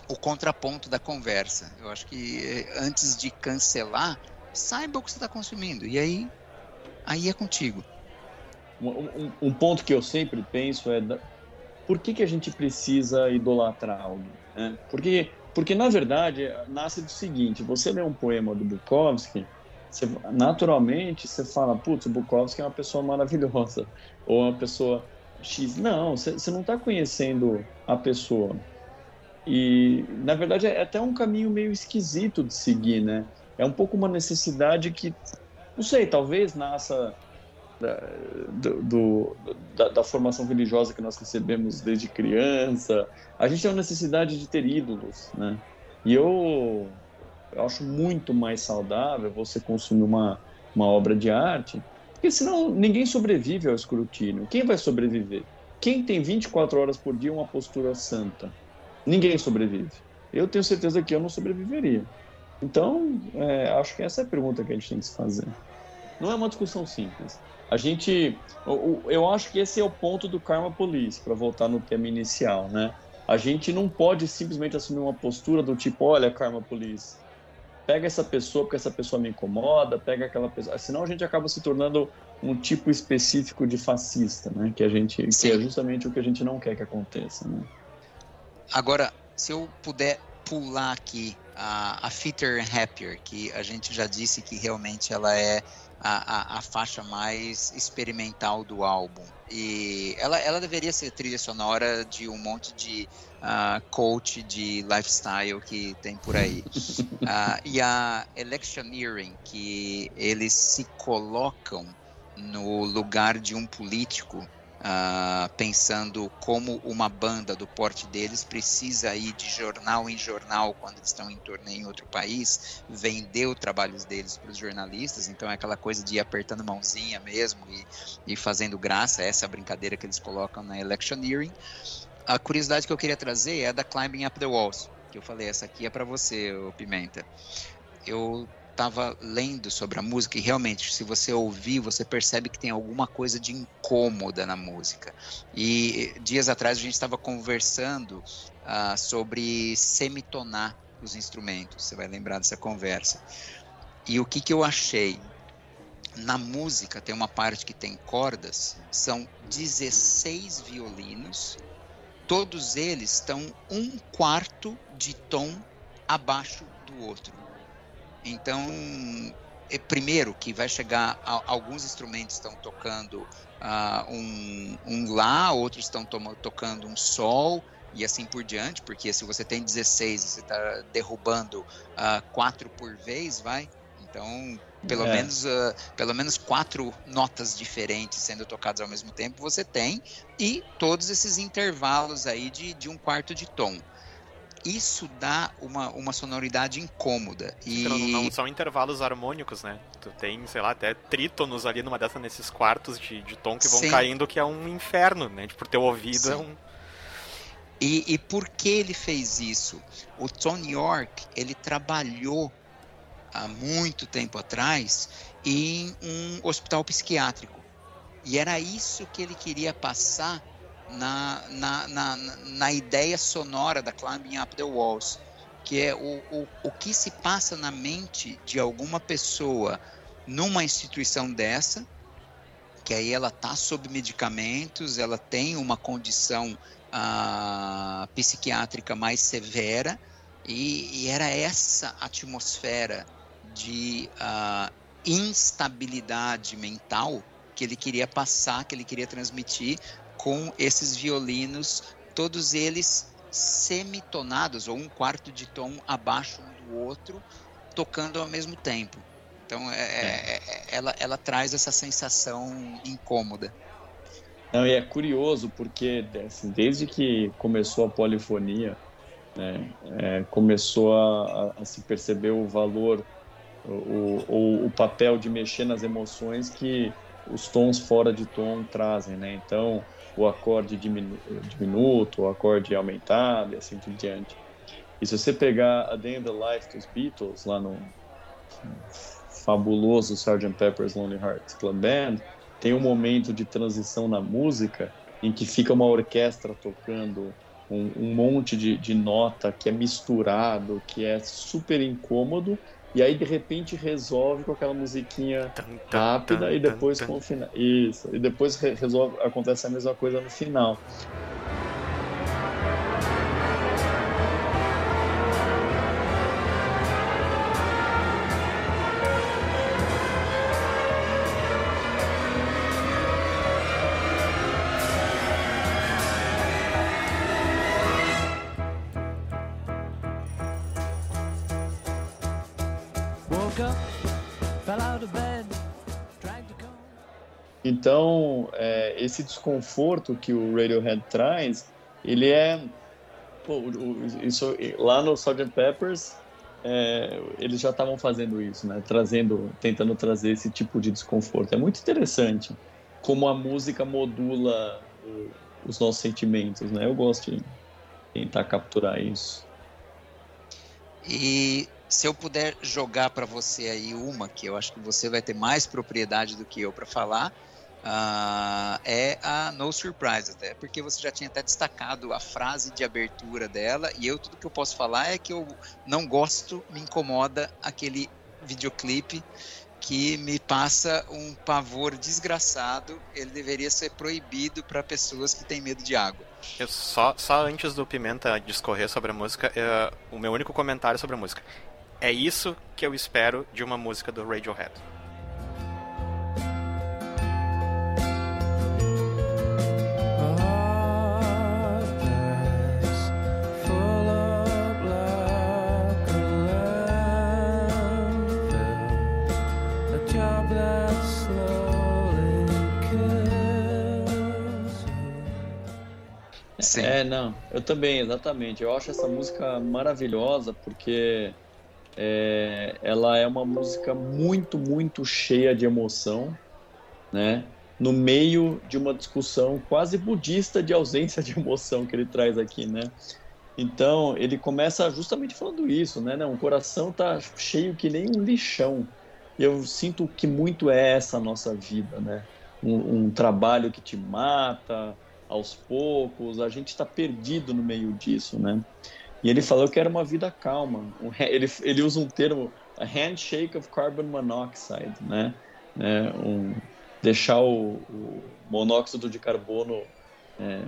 o contraponto da conversa. Eu acho que é, antes de cancelar, saiba o que você está consumindo. E aí, aí é contigo. Um, um, um, ponto que eu sempre penso é por que, que a gente precisa idolatrar alguém? Né? Porque, porque, na verdade, nasce do seguinte: você lê um poema do Bukowski, você, naturalmente você fala, putz, o Bukowski é uma pessoa maravilhosa, ou uma pessoa X. Não, você, você não está conhecendo a pessoa. E, na verdade, é até um caminho meio esquisito de seguir, né? É um pouco uma necessidade que, não sei, talvez nasça da, do, da, da, formação religiosa que nós recebemos desde criança. A gente tem uma necessidade de ter ídolos, né? E eu, eu acho muito mais saudável você consumir uma, uma obra de arte, porque senão ninguém sobrevive ao escrutínio. Quem vai sobreviver? Quem tem 24 horas por dia uma postura santa? Ninguém sobrevive. Eu tenho certeza que eu não sobreviveria. Então, é, acho que essa é a pergunta que a gente tem que se fazer. Não é uma discussão simples. A gente, eu acho que esse é o ponto do Karma Police, para voltar no tema inicial, né? A gente não pode simplesmente assumir uma postura do tipo, olha, Karma Police, pega essa pessoa porque essa pessoa me incomoda, pega aquela pessoa. Senão a gente acaba se tornando um tipo específico de fascista, né? Que a gente, que é justamente o que a gente não quer que aconteça, né? Agora, se eu puder pular aqui a, a Fitter Happier, que a gente já disse que realmente ela é a, a, a, faixa mais experimental do álbum. E ela, ela deveria ser trilha sonora de um monte de uh, coach de lifestyle que tem por aí. Uh, e a Electioneering, que eles se colocam no lugar de um político Uh, pensando como uma banda do porte deles precisa ir de jornal em jornal quando eles estão em torneio em outro país, vender os trabalhos deles para os jornalistas. Então é aquela coisa de ir apertando mãozinha mesmo e, e fazendo graça, essa é brincadeira que eles colocam na Electioneering. A curiosidade que eu queria trazer é da Climbing Up the Walls, que eu falei, essa aqui é para você, Pimenta. Eu estava lendo sobre a música e realmente, se você ouvir, você percebe que tem alguma coisa de incômoda na música. E dias atrás a gente estava conversando uh, sobre semitonar os instrumentos. Você vai lembrar dessa conversa. E o que, que eu achei? Na música tem uma parte que tem cordas, são 16 violinos, todos eles estão um quarto de tom abaixo do outro. Então, é, primeiro que vai chegar a, alguns instrumentos estão tocando uh, um, um lá, outros estão tocando um sol e assim por diante, porque se você tem 16 e você está derrubando uh, quatro por vez, vai. Então, pelo é. menos uh, pelo menos quatro notas diferentes sendo tocadas ao mesmo tempo você tem e todos esses intervalos aí de, de um quarto de tom isso dá uma, uma sonoridade incômoda. E... Não, não, são intervalos harmônicos, né? Tu tem, sei lá, até trítonos ali numa dessas, nesses quartos de, de tom que vão Sim. caindo, que é um inferno, né? Tipo, teu ouvido Sim. é um. E, e por que ele fez isso? O Tony York, ele trabalhou há muito tempo atrás em um hospital psiquiátrico. E era isso que ele queria passar na, na, na, na ideia sonora da Climbing Up the Walls, que é o, o, o que se passa na mente de alguma pessoa numa instituição dessa, que aí ela está sob medicamentos, ela tem uma condição ah, psiquiátrica mais severa, e, e, era essa atmosfera de uh, instabilidade mental que ele queria passar, que ele queria transmitir com esses violinos, todos eles semitonados, ou um quarto de tom abaixo um do outro, tocando ao mesmo tempo. Então, é, é. é. é ela, ela traz essa sensação incômoda. Não, e é curioso porque assim, desde que começou a polifonia, né, é, começou a, a, se perceber o valor o, o, o papel de mexer nas emoções que os tons fora de tom trazem, né? Então, o acorde diminu diminuto, o acorde aumentado e assim por diante. E se você pegar A Day in the Life dos Beatles, lá no fabuloso Sgt. Pepper's Lonely Hearts Club Band, tem um momento de transição na música em que fica uma orquestra tocando um, um monte de, de nota que é misturado, que é super incômodo, e aí de repente resolve com aquela musiquinha rápida e depois com o final. Isso. E depois resolve, acontece a mesma coisa no final. Então, é, esse desconforto que o Radiohead traz, ele é. Pô, isso, lá no Sgt. Peppers, é, eles já estavam fazendo isso, né? Trazendo, tentando trazer esse tipo de desconforto. É muito interessante como a música modula os nossos sentimentos, né? Eu gosto de tentar capturar isso. E se eu puder jogar para você aí uma que eu acho que você vai ter mais propriedade do que eu para falar, Uh, é a No Surprise, até porque você já tinha até destacado a frase de abertura dela, e eu tudo que eu posso falar é que eu não gosto, me incomoda aquele videoclipe que me passa um pavor desgraçado. Ele deveria ser proibido para pessoas que têm medo de água. Eu só, só antes do Pimenta discorrer sobre a música, o meu único comentário sobre a música. É isso que eu espero de uma música do Radiohead. Eu também, exatamente. Eu acho essa música maravilhosa porque é, ela é uma música muito, muito cheia de emoção, né? No meio de uma discussão quase budista de ausência de emoção que ele traz aqui, né? Então, ele começa justamente falando isso, né? Não, o coração tá cheio que nem um lixão. Eu sinto que muito é essa nossa vida, né? Um, um trabalho que te mata, aos poucos, a gente está perdido no meio disso, né? E ele falou que era uma vida calma. Ele, ele usa um termo, a handshake of carbon monoxide, né? É, um, deixar o, o, monóxido de carbono é,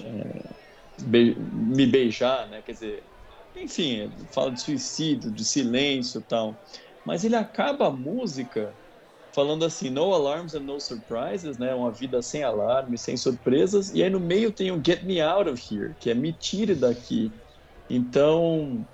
é, me beijar, né? Quer dizer, enfim, fala de suicídio, de silêncio tal. mas ele acaba a música falando assim, no alarms and no surprises, né? Uma vida sem alarmes, sem surpresas. E aí no meio tem o Get Me Out of Here, que é me tire daqui. Então,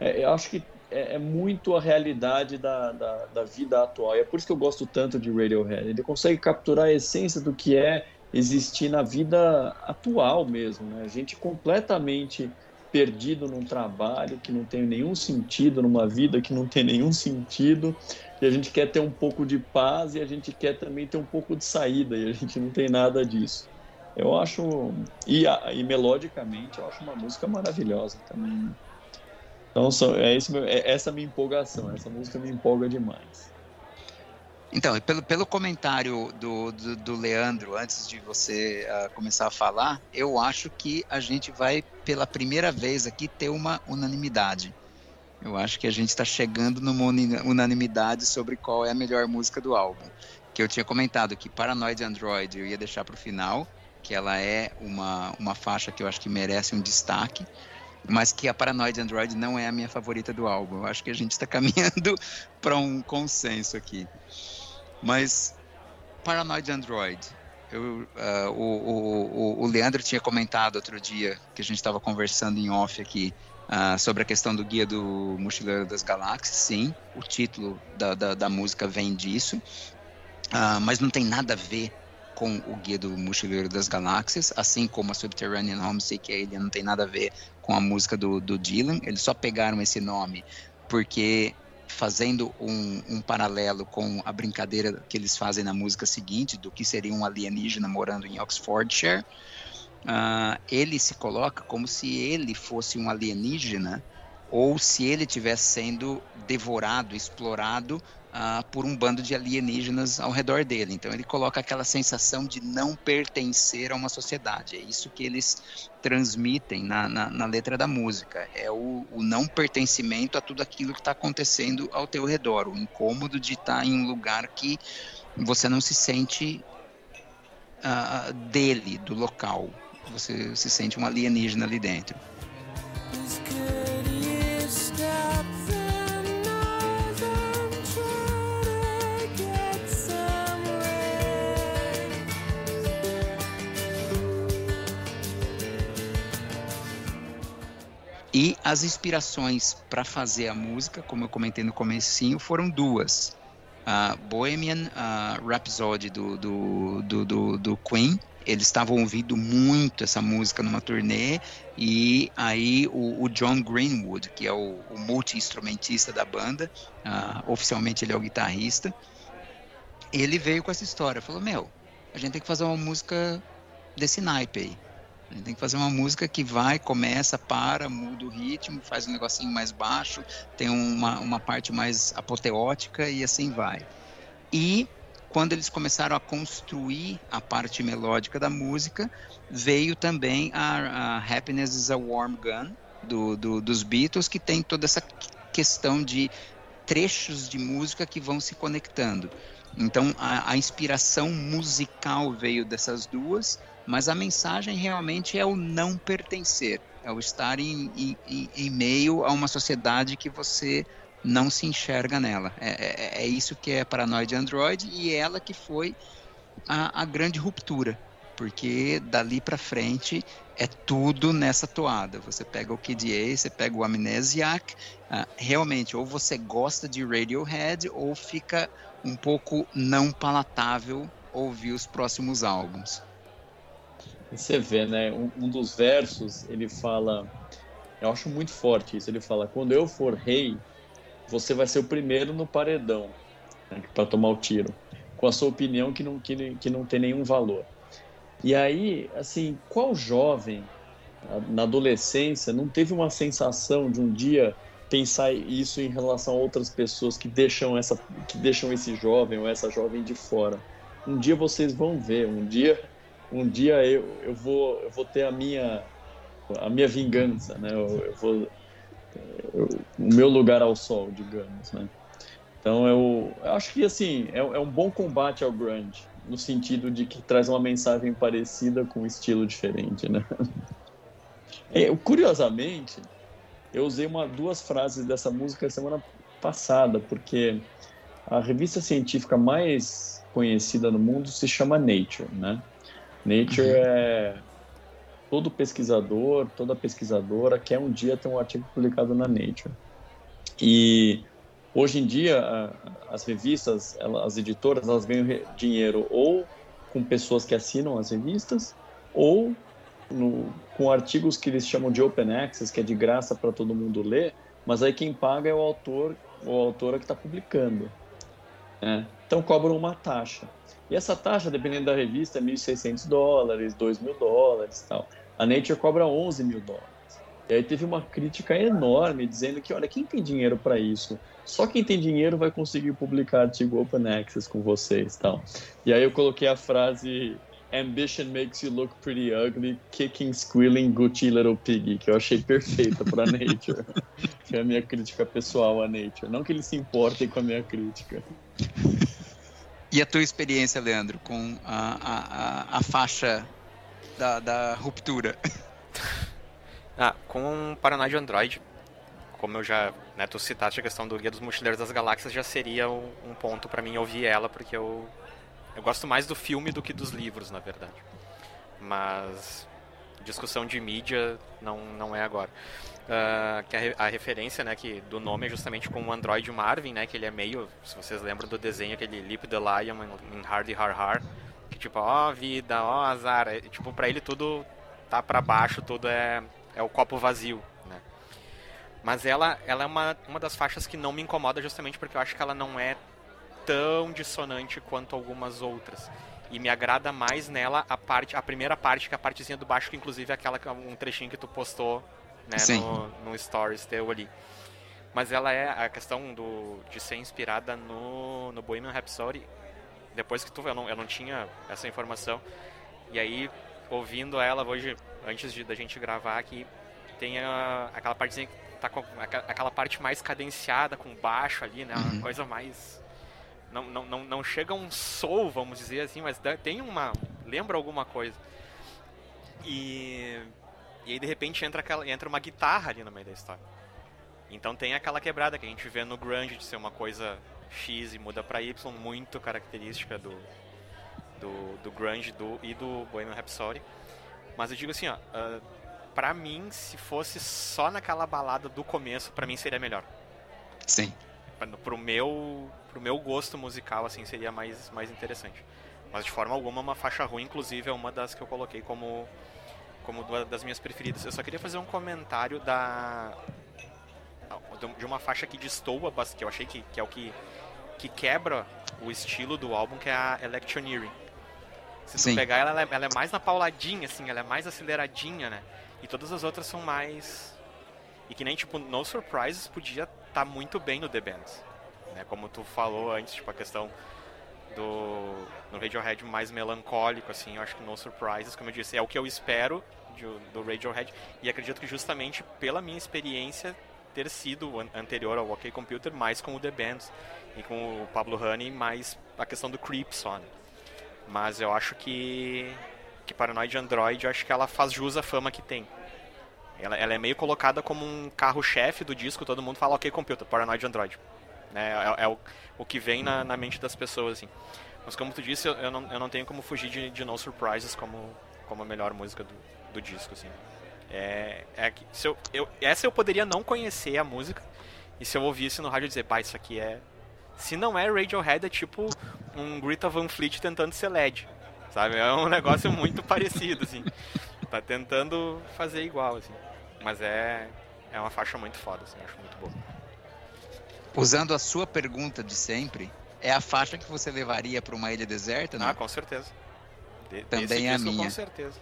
é, eu acho que é, é muito a realidade da, da, da, vida atual. E é por isso que eu gosto tanto de Radiohead. Ele consegue capturar a essência do que é existir na vida atual mesmo. Né? A gente completamente perdido num trabalho que não tem nenhum sentido, numa vida que não tem nenhum sentido, e a gente quer ter um pouco de paz e a gente quer também ter um pouco de saída, e a gente não tem nada disso. Eu acho, e, e melodicamente, eu acho uma música maravilhosa também. Então, é, esse, é essa minha empolgação, essa música me empolga demais. Então, pelo, pelo comentário do, do, do Leandro, antes de você uh, começar a falar, eu acho que a gente vai, pela primeira vez aqui, ter uma unanimidade. Eu acho que a gente está chegando numa unanimidade sobre qual é a melhor música do álbum. Que eu tinha comentado que Paranoid Android eu ia deixar para o final, que ela é uma, uma faixa que eu acho que merece um destaque mas que a Paranoid Android não é a minha favorita do álbum. Eu acho que a gente está caminhando para um consenso aqui. Mas Paranoid Android, eu, uh, o, o, o, Leandro tinha comentado outro dia que a gente estava conversando em off aqui uh, sobre a questão do Guia do Mochileiro das Galáxias. Sim, o título da, da, da música vem disso, uh, mas não tem nada a ver com o Guia do Mochileiro das Galáxias, assim como a Subterranean Homesick Alien não tem nada a ver com a música do, do Dylan. Eles só pegaram esse nome porque fazendo um, um, paralelo com a brincadeira que eles fazem na música seguinte, do que seria um alienígena morando em Oxfordshire, uh, ele se coloca como se ele fosse um alienígena ou se ele estivesse sendo devorado, explorado uh, por um bando de alienígenas ao redor dele. Então ele coloca aquela sensação de não pertencer a uma sociedade. É isso que eles transmitem na, na, na letra da música. É o, o, não pertencimento a tudo aquilo que está acontecendo ao teu redor. O incômodo de estar tá em um lugar que você não se sente uh, dele, do local. Você se sente um alienígena ali dentro. E as inspirações para fazer a música, como eu comentei no comecinho, foram duas. A Bohemian uh, Rhapsody do, do, do, do, do Queen, eles estavam ouvindo muito essa música numa turnê e aí o, o John Greenwood, que é o, o multi-instrumentista da banda, uh, oficialmente ele é o guitarrista, ele veio com essa história, falou, meu, a gente tem que fazer uma música desse naipe aí. A gente tem que fazer uma música que vai, começa, para, muda o ritmo, faz um negocinho mais baixo, tem uma, uma parte mais apoteótica e assim vai. E quando eles começaram a construir a parte melódica da música, veio também a, a Happiness is a Warm Gun, do, do, dos Beatles, que tem toda essa questão de trechos de música que vão se conectando. Então, a, a inspiração musical veio dessas duas, mas a mensagem realmente é o não pertencer, é o estar em, em, em meio a uma sociedade que você não se enxerga nela. É, é, é isso que é Paranoid Android e ela que foi a, a grande ruptura, porque dali para frente é tudo nessa toada. Você pega o KDA, você pega o Amnesiac, uh, realmente ou você gosta de Radiohead ou fica um pouco não palatável ouvir os próximos álbuns. Você vê, né? Um, um, dos versos ele fala, eu acho muito forte isso. Ele fala: quando eu for rei, você vai ser o primeiro no paredão né, para tomar o tiro, com a sua opinião que não que, que não tem nenhum valor. E aí, assim, qual jovem na adolescência não teve uma sensação de um dia pensar isso em relação a outras pessoas que deixam essa que deixam esse jovem ou essa jovem de fora? Um dia vocês vão ver, um dia um dia eu, eu, vou, eu vou ter a minha, a minha vingança, né? Eu, eu vou, eu, o meu lugar ao sol, digamos, né? Então eu, eu acho que assim é, é, um bom combate ao grunge no sentido de que traz uma mensagem parecida com um estilo diferente, né? É, curiosamente, eu usei uma, duas frases dessa música semana passada, porque a revista científica mais conhecida no mundo se chama Nature, né? Nature uhum. é todo pesquisador, toda pesquisadora quer um dia ter um artigo publicado na Nature. E hoje em dia as revistas, as editoras, elas ganham dinheiro ou com pessoas que assinam as revistas ou no, com artigos que eles chamam de open access, que é de graça para todo mundo ler, mas aí quem paga é o autor ou a autora que está publicando. Né? Então cobram uma taxa. E essa taxa, dependendo da revista, é 1.600 dólares, 2 mil dólares tal. A Nature cobra 11 mil dólares. E aí teve uma crítica enorme dizendo que, olha, quem tem dinheiro para isso? Só quem tem dinheiro vai conseguir publicar artigo Open Access com vocês tal. E aí eu coloquei a frase Ambition makes you look pretty ugly, kicking, squealing, Gucci little piggy, que eu achei perfeita para Nature. que é a minha crítica pessoal a Nature. Não que eles se importem com a minha crítica. E a tua experiência, Leandro, com a, a, a faixa da, da ruptura? Ah, com o Paranoid Android, como eu já, né, tu citaste a questão do Guia dos Mochileiros das Galáxias, já seria um, um ponto para mim ouvir ela, porque eu eu gosto mais do filme do que dos livros, na verdade. Mas discussão de mídia não, não é agora. Uh, que a, a, referência né, que do nome é justamente com o Android Marvin, né, que ele é meio, se vocês lembram do desenho, aquele Lip the Lion em Hardy Har Har, que tipo, ó oh, vida, ó oh, azar, é, tipo, pra ele tudo tá para baixo, tudo é, é o copo vazio, né. Mas ela, ela é uma, uma das faixas que não me incomoda justamente porque eu acho que ela não é tão dissonante quanto algumas outras. E me agrada mais nela a parte, a primeira parte, que é a partezinha do baixo, que inclusive é aquela um trechinho que tu postou, né, no, no stories teu ali. Mas ela é a questão do de ser inspirada no no Bohemian Rhapsody. Depois que tu eu não, eu não tinha essa informação. E aí ouvindo ela hoje antes de da gente gravar aqui, tem a, aquela partezinha que tá com aquela parte mais cadenciada com baixo ali, né? Uma uhum. coisa mais não, não, não, não chega um soul, vamos dizer assim, mas tem uma. lembra alguma coisa. E. E aí de repente entra, aquela, entra uma guitarra ali no meio da história. Então tem aquela quebrada que a gente vê no grunge de ser uma coisa X e muda para Y, muito característica do, do, do grunge do, e do Bohemian Rhapsody. Mas eu digo assim, ó, uh, pra mim, se fosse só naquela balada do começo, para mim seria melhor. Sim pro meu pro meu gosto musical assim seria mais mais interessante mas de forma alguma uma faixa ruim inclusive é uma das que eu coloquei como como uma das minhas preferidas eu só queria fazer um comentário da de uma faixa que destoa que eu achei que, que é o que que quebra o estilo do álbum que é a Electioneering se Sim. tu pegar ela ela é mais na pauladinha assim ela é mais aceleradinha né e todas as outras são mais e que nem tipo No Surprises podia tá muito bem no The Bands. Né? Como tu falou antes, tipo, a questão do no Radiohead mais melancólico, assim, eu acho que No Surprises, como eu disse, é o que eu espero de, do Radiohead e acredito que justamente pela minha experiência ter sido anterior ao OK Computer, mais com o The Bands e com o Pablo Honey, mais a questão do Creep só, né? Mas eu acho que que Paranoid Android, eu acho que ela faz jus à fama que tem. Ela, ela é meio colocada como um carro-chefe do disco, todo mundo fala, ok, computer, Paranoid Android. Né? É, é o, o que vem na, na mente das pessoas, assim. Mas como tu disse, eu, não, eu não tenho como fugir de, de No Surprises como, como a melhor música do, do disco, assim. É, é se eu, eu, essa eu poderia não conhecer a música, e se eu ouvisse no rádio dizer, pá, isso aqui é... Se não é Radiohead, é tipo um Greta Van Fleet tentando ser LED, sabe? É um negócio muito parecido, assim. Tá tentando fazer igual, assim. Mas é, é uma faixa muito foda, assim, acho muito boa. Usando a sua pergunta de sempre, é a faixa que você levaria para uma ilha deserta, não? Ah, com certeza. De, também é a minha. Com certeza.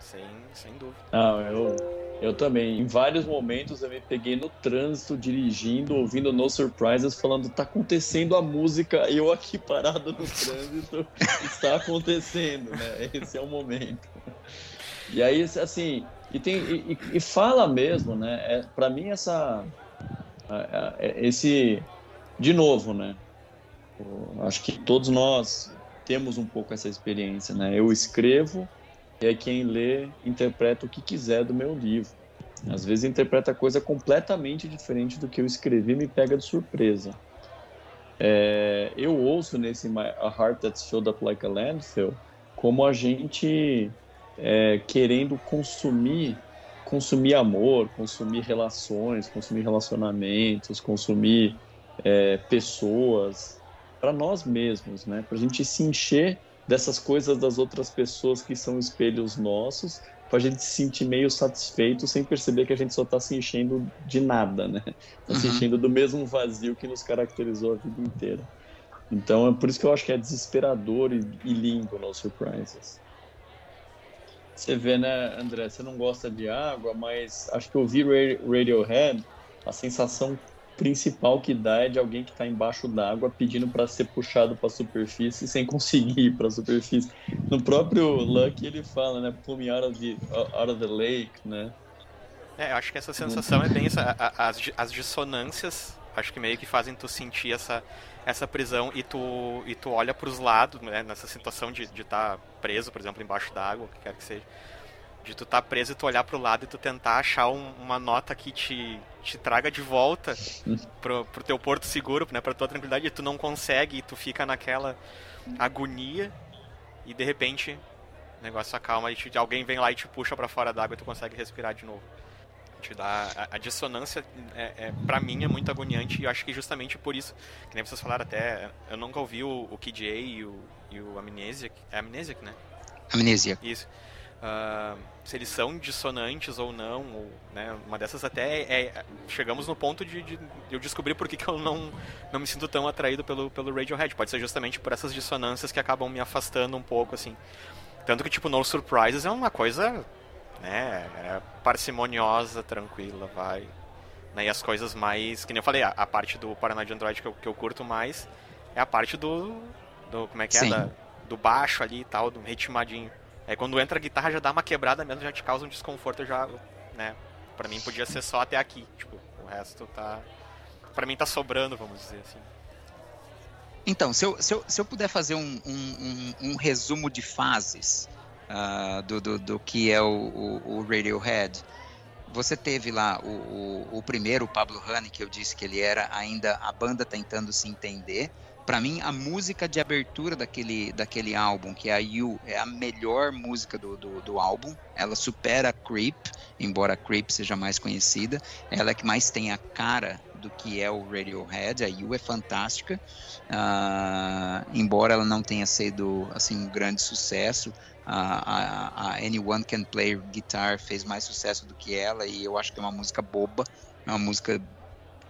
Sem, sem dúvida. Não, eu, eu também. Em vários momentos eu me peguei no trânsito, dirigindo, ouvindo No Surprises, falando, tá acontecendo a música, eu aqui parado no trânsito, está acontecendo, né? Esse é o momento. E aí, assim, e, tem, e, e fala mesmo, né? É, para mim, essa. É, esse. De novo, né? Acho que todos nós temos um pouco essa experiência, né? Eu escrevo e aí quem lê interpreta o que quiser do meu livro. Às vezes interpreta coisa completamente diferente do que eu escrevi e me pega de surpresa. É, eu ouço nesse A Heart That's Filled Up Like a Landfill como a gente é, querendo consumir consumir amor, consumir relações, consumir relacionamentos, consumir é, pessoas para nós mesmos, né? Para a gente se encher dessas coisas das outras pessoas que são espelhos nossos, para a gente se sentir meio satisfeito sem perceber que a gente só está se enchendo de nada, né? Está uhum. se enchendo do mesmo vazio que nos caracterizou a vida inteira. Então é por isso que eu acho que é desesperador e, e lindo No Surprises. Você vê, né, André? Você não gosta de água, mas acho que ouvir Radiohead, a sensação principal que dá é de alguém que está embaixo d'água pedindo para ser puxado para a superfície sem conseguir ir para a superfície. No próprio Lucky ele fala, né? Pull me out of the, out of the lake, né? É, eu acho que essa sensação é bem essa, as, as dissonâncias, acho que meio que fazem tu sentir essa, essa prisão e tu, e tu olha para os lados, né, nessa situação de estar tá preso, por exemplo, embaixo d'água, o que quer que seja. De tu estar tá preso e tu olhar para o lado e tu tentar achar um, uma nota que te, te traga de volta pro, pro teu porto seguro, né, pra tua tranquilidade, e tu não consegue, e tu fica naquela agonia, e de repente o negócio acalma e te, alguém vem lá e te puxa para fora d'água e tu consegue respirar de novo te dá a, a dissonância é, é para mim é muito agoniante e eu acho que justamente por isso que nem vocês falaram até eu nunca ouvi o, o KJ e o, e o Amnesiac é Amnesiac né? Amnesia isso. Uh, se eles são dissonantes ou não ou, né uma dessas até é, é chegamos no ponto de, de, eu descobrir por que, que eu não não me sinto tão atraído pelo pelo Radiohead. Pode ser justamente por essas dissonâncias que acabam me afastando um pouco assim. Tanto que tipo No Surprises é uma coisa né? É parcimoniosa, tranquila, vai. Né? E as coisas mais. Que nem eu falei, a, a parte do Paranoid Android que eu, que eu curto mais é a parte do. do como é que é? Da, do baixo ali e tal, do ritmadinho. É quando entra a guitarra já dá uma quebrada mesmo, já te causa um desconforto, já, né? Pra mim podia ser só até aqui, tipo, o resto tá. Pra mim tá sobrando, vamos dizer assim. Então, se eu, se eu, se eu puder fazer um, um, um, um resumo de fases, uh, do, do, do, que é o, o, o, Radiohead. Você teve lá o, o, o primeiro, o Pablo Honey, que eu disse que ele era ainda a banda tentando se entender. Para mim, a música de abertura daquele, daquele álbum, que é a You, é a melhor música do, do, do álbum. Ela supera a Creep, embora a Creep seja mais conhecida. Ela é que mais tem a cara do que é o Radiohead. A You é fantástica, uh, embora ela não tenha sido assim um grande sucesso a, a, a Anyone Can Play Guitar fez mais sucesso do que ela e eu acho que é uma música boba, é uma música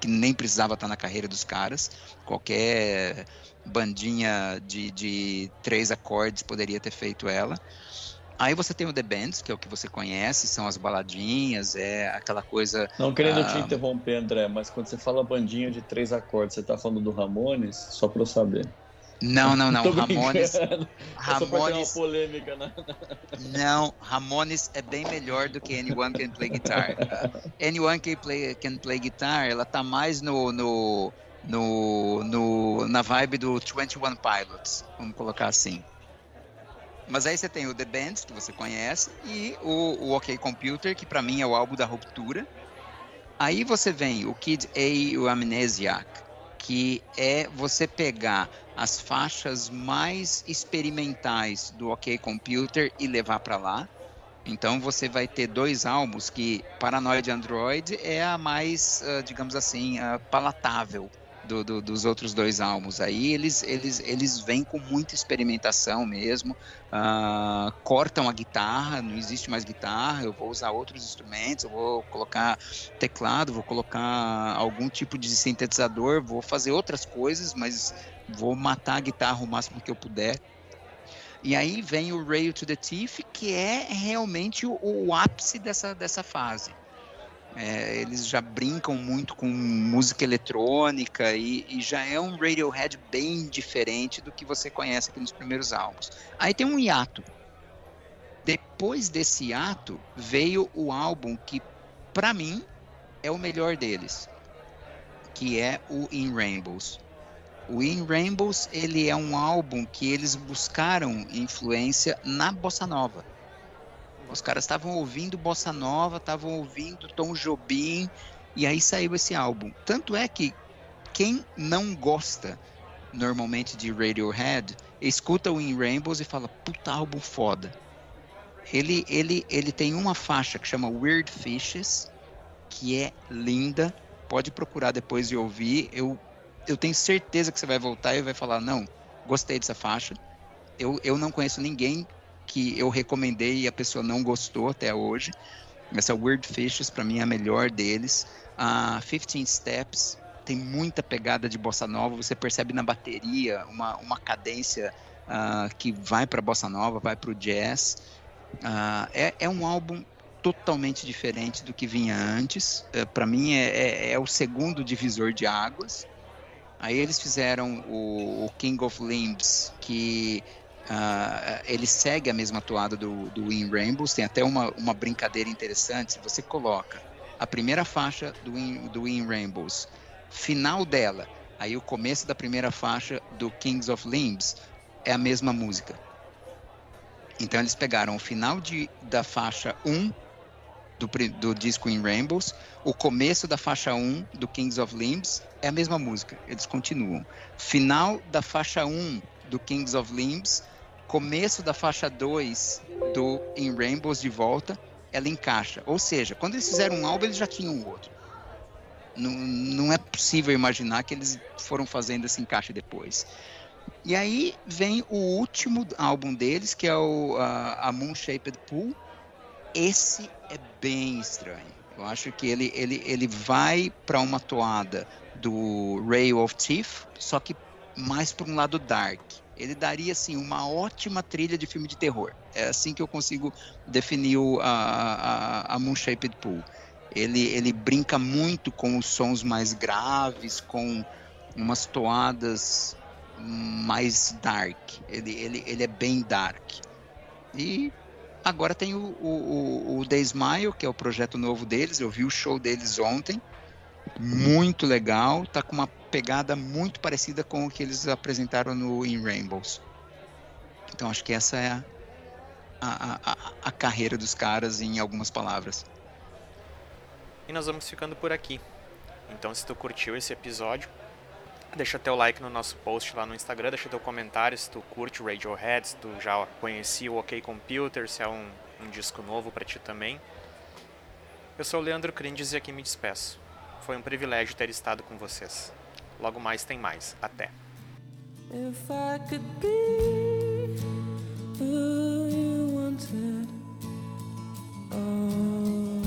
que nem precisava estar na carreira dos caras. Qualquer bandinha de, de três acordes poderia ter feito ela. Aí você tem o The Bands, que é o que você conhece, são as baladinhas, é aquela coisa. Não querendo uh... te interromper, André, mas quando você fala bandinha de três acordes, você está falando do Ramones? Só para eu saber. Não, não, não. Ramones. Ramones. É polêmica, né? Não, Ramones é bem melhor do que Anyone Can Play Guitar. Anyone Can Play, can play Guitar, ela tá mais no, no, no, no, na vibe do 21 Pilots, vamos colocar assim. Mas aí você tem o The Bands, que você conhece, e o, o OK Computer, que para mim é o álbum da ruptura. Aí você vem o Kid A e o Amnesiac, que é você pegar as faixas mais experimentais do OK Computer e levar para lá. Então você vai ter dois álbuns que Paranoid Android é a mais, uh, digamos assim, uh, palatável do, do, dos outros dois álbuns. Aí eles, eles, eles vêm com muita experimentação mesmo, uh, cortam a guitarra, não existe mais guitarra, eu vou usar outros instrumentos, eu vou colocar teclado, vou colocar algum tipo de sintetizador, vou fazer outras coisas, mas vou matar a guitarra o máximo que eu puder. E aí vem o Rail to the Teeth, que é realmente o, o ápice dessa, dessa fase. É, eles já brincam muito com música eletrônica e, e, já é um Radiohead bem diferente do que você conhece aqui nos primeiros álbuns. Aí tem um hiato. Depois desse hiato veio o álbum que, para mim, é o melhor deles, que é o In Rainbows. O In Rainbows ele é um álbum que eles buscaram influência na bossa nova. Os caras estavam ouvindo bossa nova, estavam ouvindo Tom Jobim e aí saiu esse álbum. Tanto é que quem não gosta normalmente de Radiohead escuta o In Rainbows e fala puta álbum foda. Ele ele ele tem uma faixa que chama Weird Fishes que é linda. Pode procurar depois e ouvir. Eu eu tenho certeza que você vai voltar e vai falar não, gostei dessa faixa. Eu, eu não conheço ninguém que eu recomendei e a pessoa não gostou até hoje. Essa Weird Fishes, para mim, é a melhor deles. A uh, 15 Steps tem muita pegada de bossa nova. Você percebe na bateria uma, uma cadência uh, que vai para bossa nova, vai para o jazz. Uh, é, é um álbum totalmente diferente do que vinha antes. Uh, para mim, é, é, é, o segundo divisor de águas. Aí eles fizeram o, o King of Limbs, que Uh, ele segue a mesma toada do, do In Rainbows, tem até uma, uma brincadeira interessante. Se você coloca a primeira faixa do In, do In Rainbows, final dela, aí o começo da primeira faixa do Kings of Limbs é a mesma música. Então eles pegaram o final de, da faixa 1 do, do disco In Rainbows, o começo da faixa 1 do Kings of Limbs é a mesma música, eles continuam. Final da faixa 1 do Kings of Limbs começo da faixa 2 do In Rainbows de volta, ela encaixa. Ou seja, quando eles fizeram um álbum, eles já tinham um outro. Não, não é possível imaginar que eles foram fazendo esse encaixe depois. E aí vem o último álbum deles, que é o a, a Moon Shaped Pool. Esse é bem estranho. Eu acho que ele, ele, ele vai para uma toada do Ray of Teeth, só que mais para um lado dark ele daria assim uma ótima trilha de filme de terror. É assim que eu consigo definir o, a, a, a Moon Shaped Pool. Ele, ele brinca muito com os sons mais graves, com umas toadas mais dark. Ele, ele, ele é bem dark. E agora tem o, o, o The Smile, que é o projeto novo deles. Eu vi o show deles ontem. Muito legal. Tá com uma pegada muito parecida com o que eles apresentaram no In Rainbows. Então acho que essa é a, a, a, a carreira dos caras em algumas palavras. E nós vamos ficando por aqui. Então se tu curtiu esse episódio, deixa teu like no nosso post lá no Instagram, deixa teu comentário se tu curte Radiohead, se tu já conhecia o OK Computer, se é um, um disco novo para ti também. Eu sou o Leandro Crindes e aqui me despeço. Foi um privilégio ter estado com vocês. Logo mais tem mais. Até. If I could be who you wanted, oh.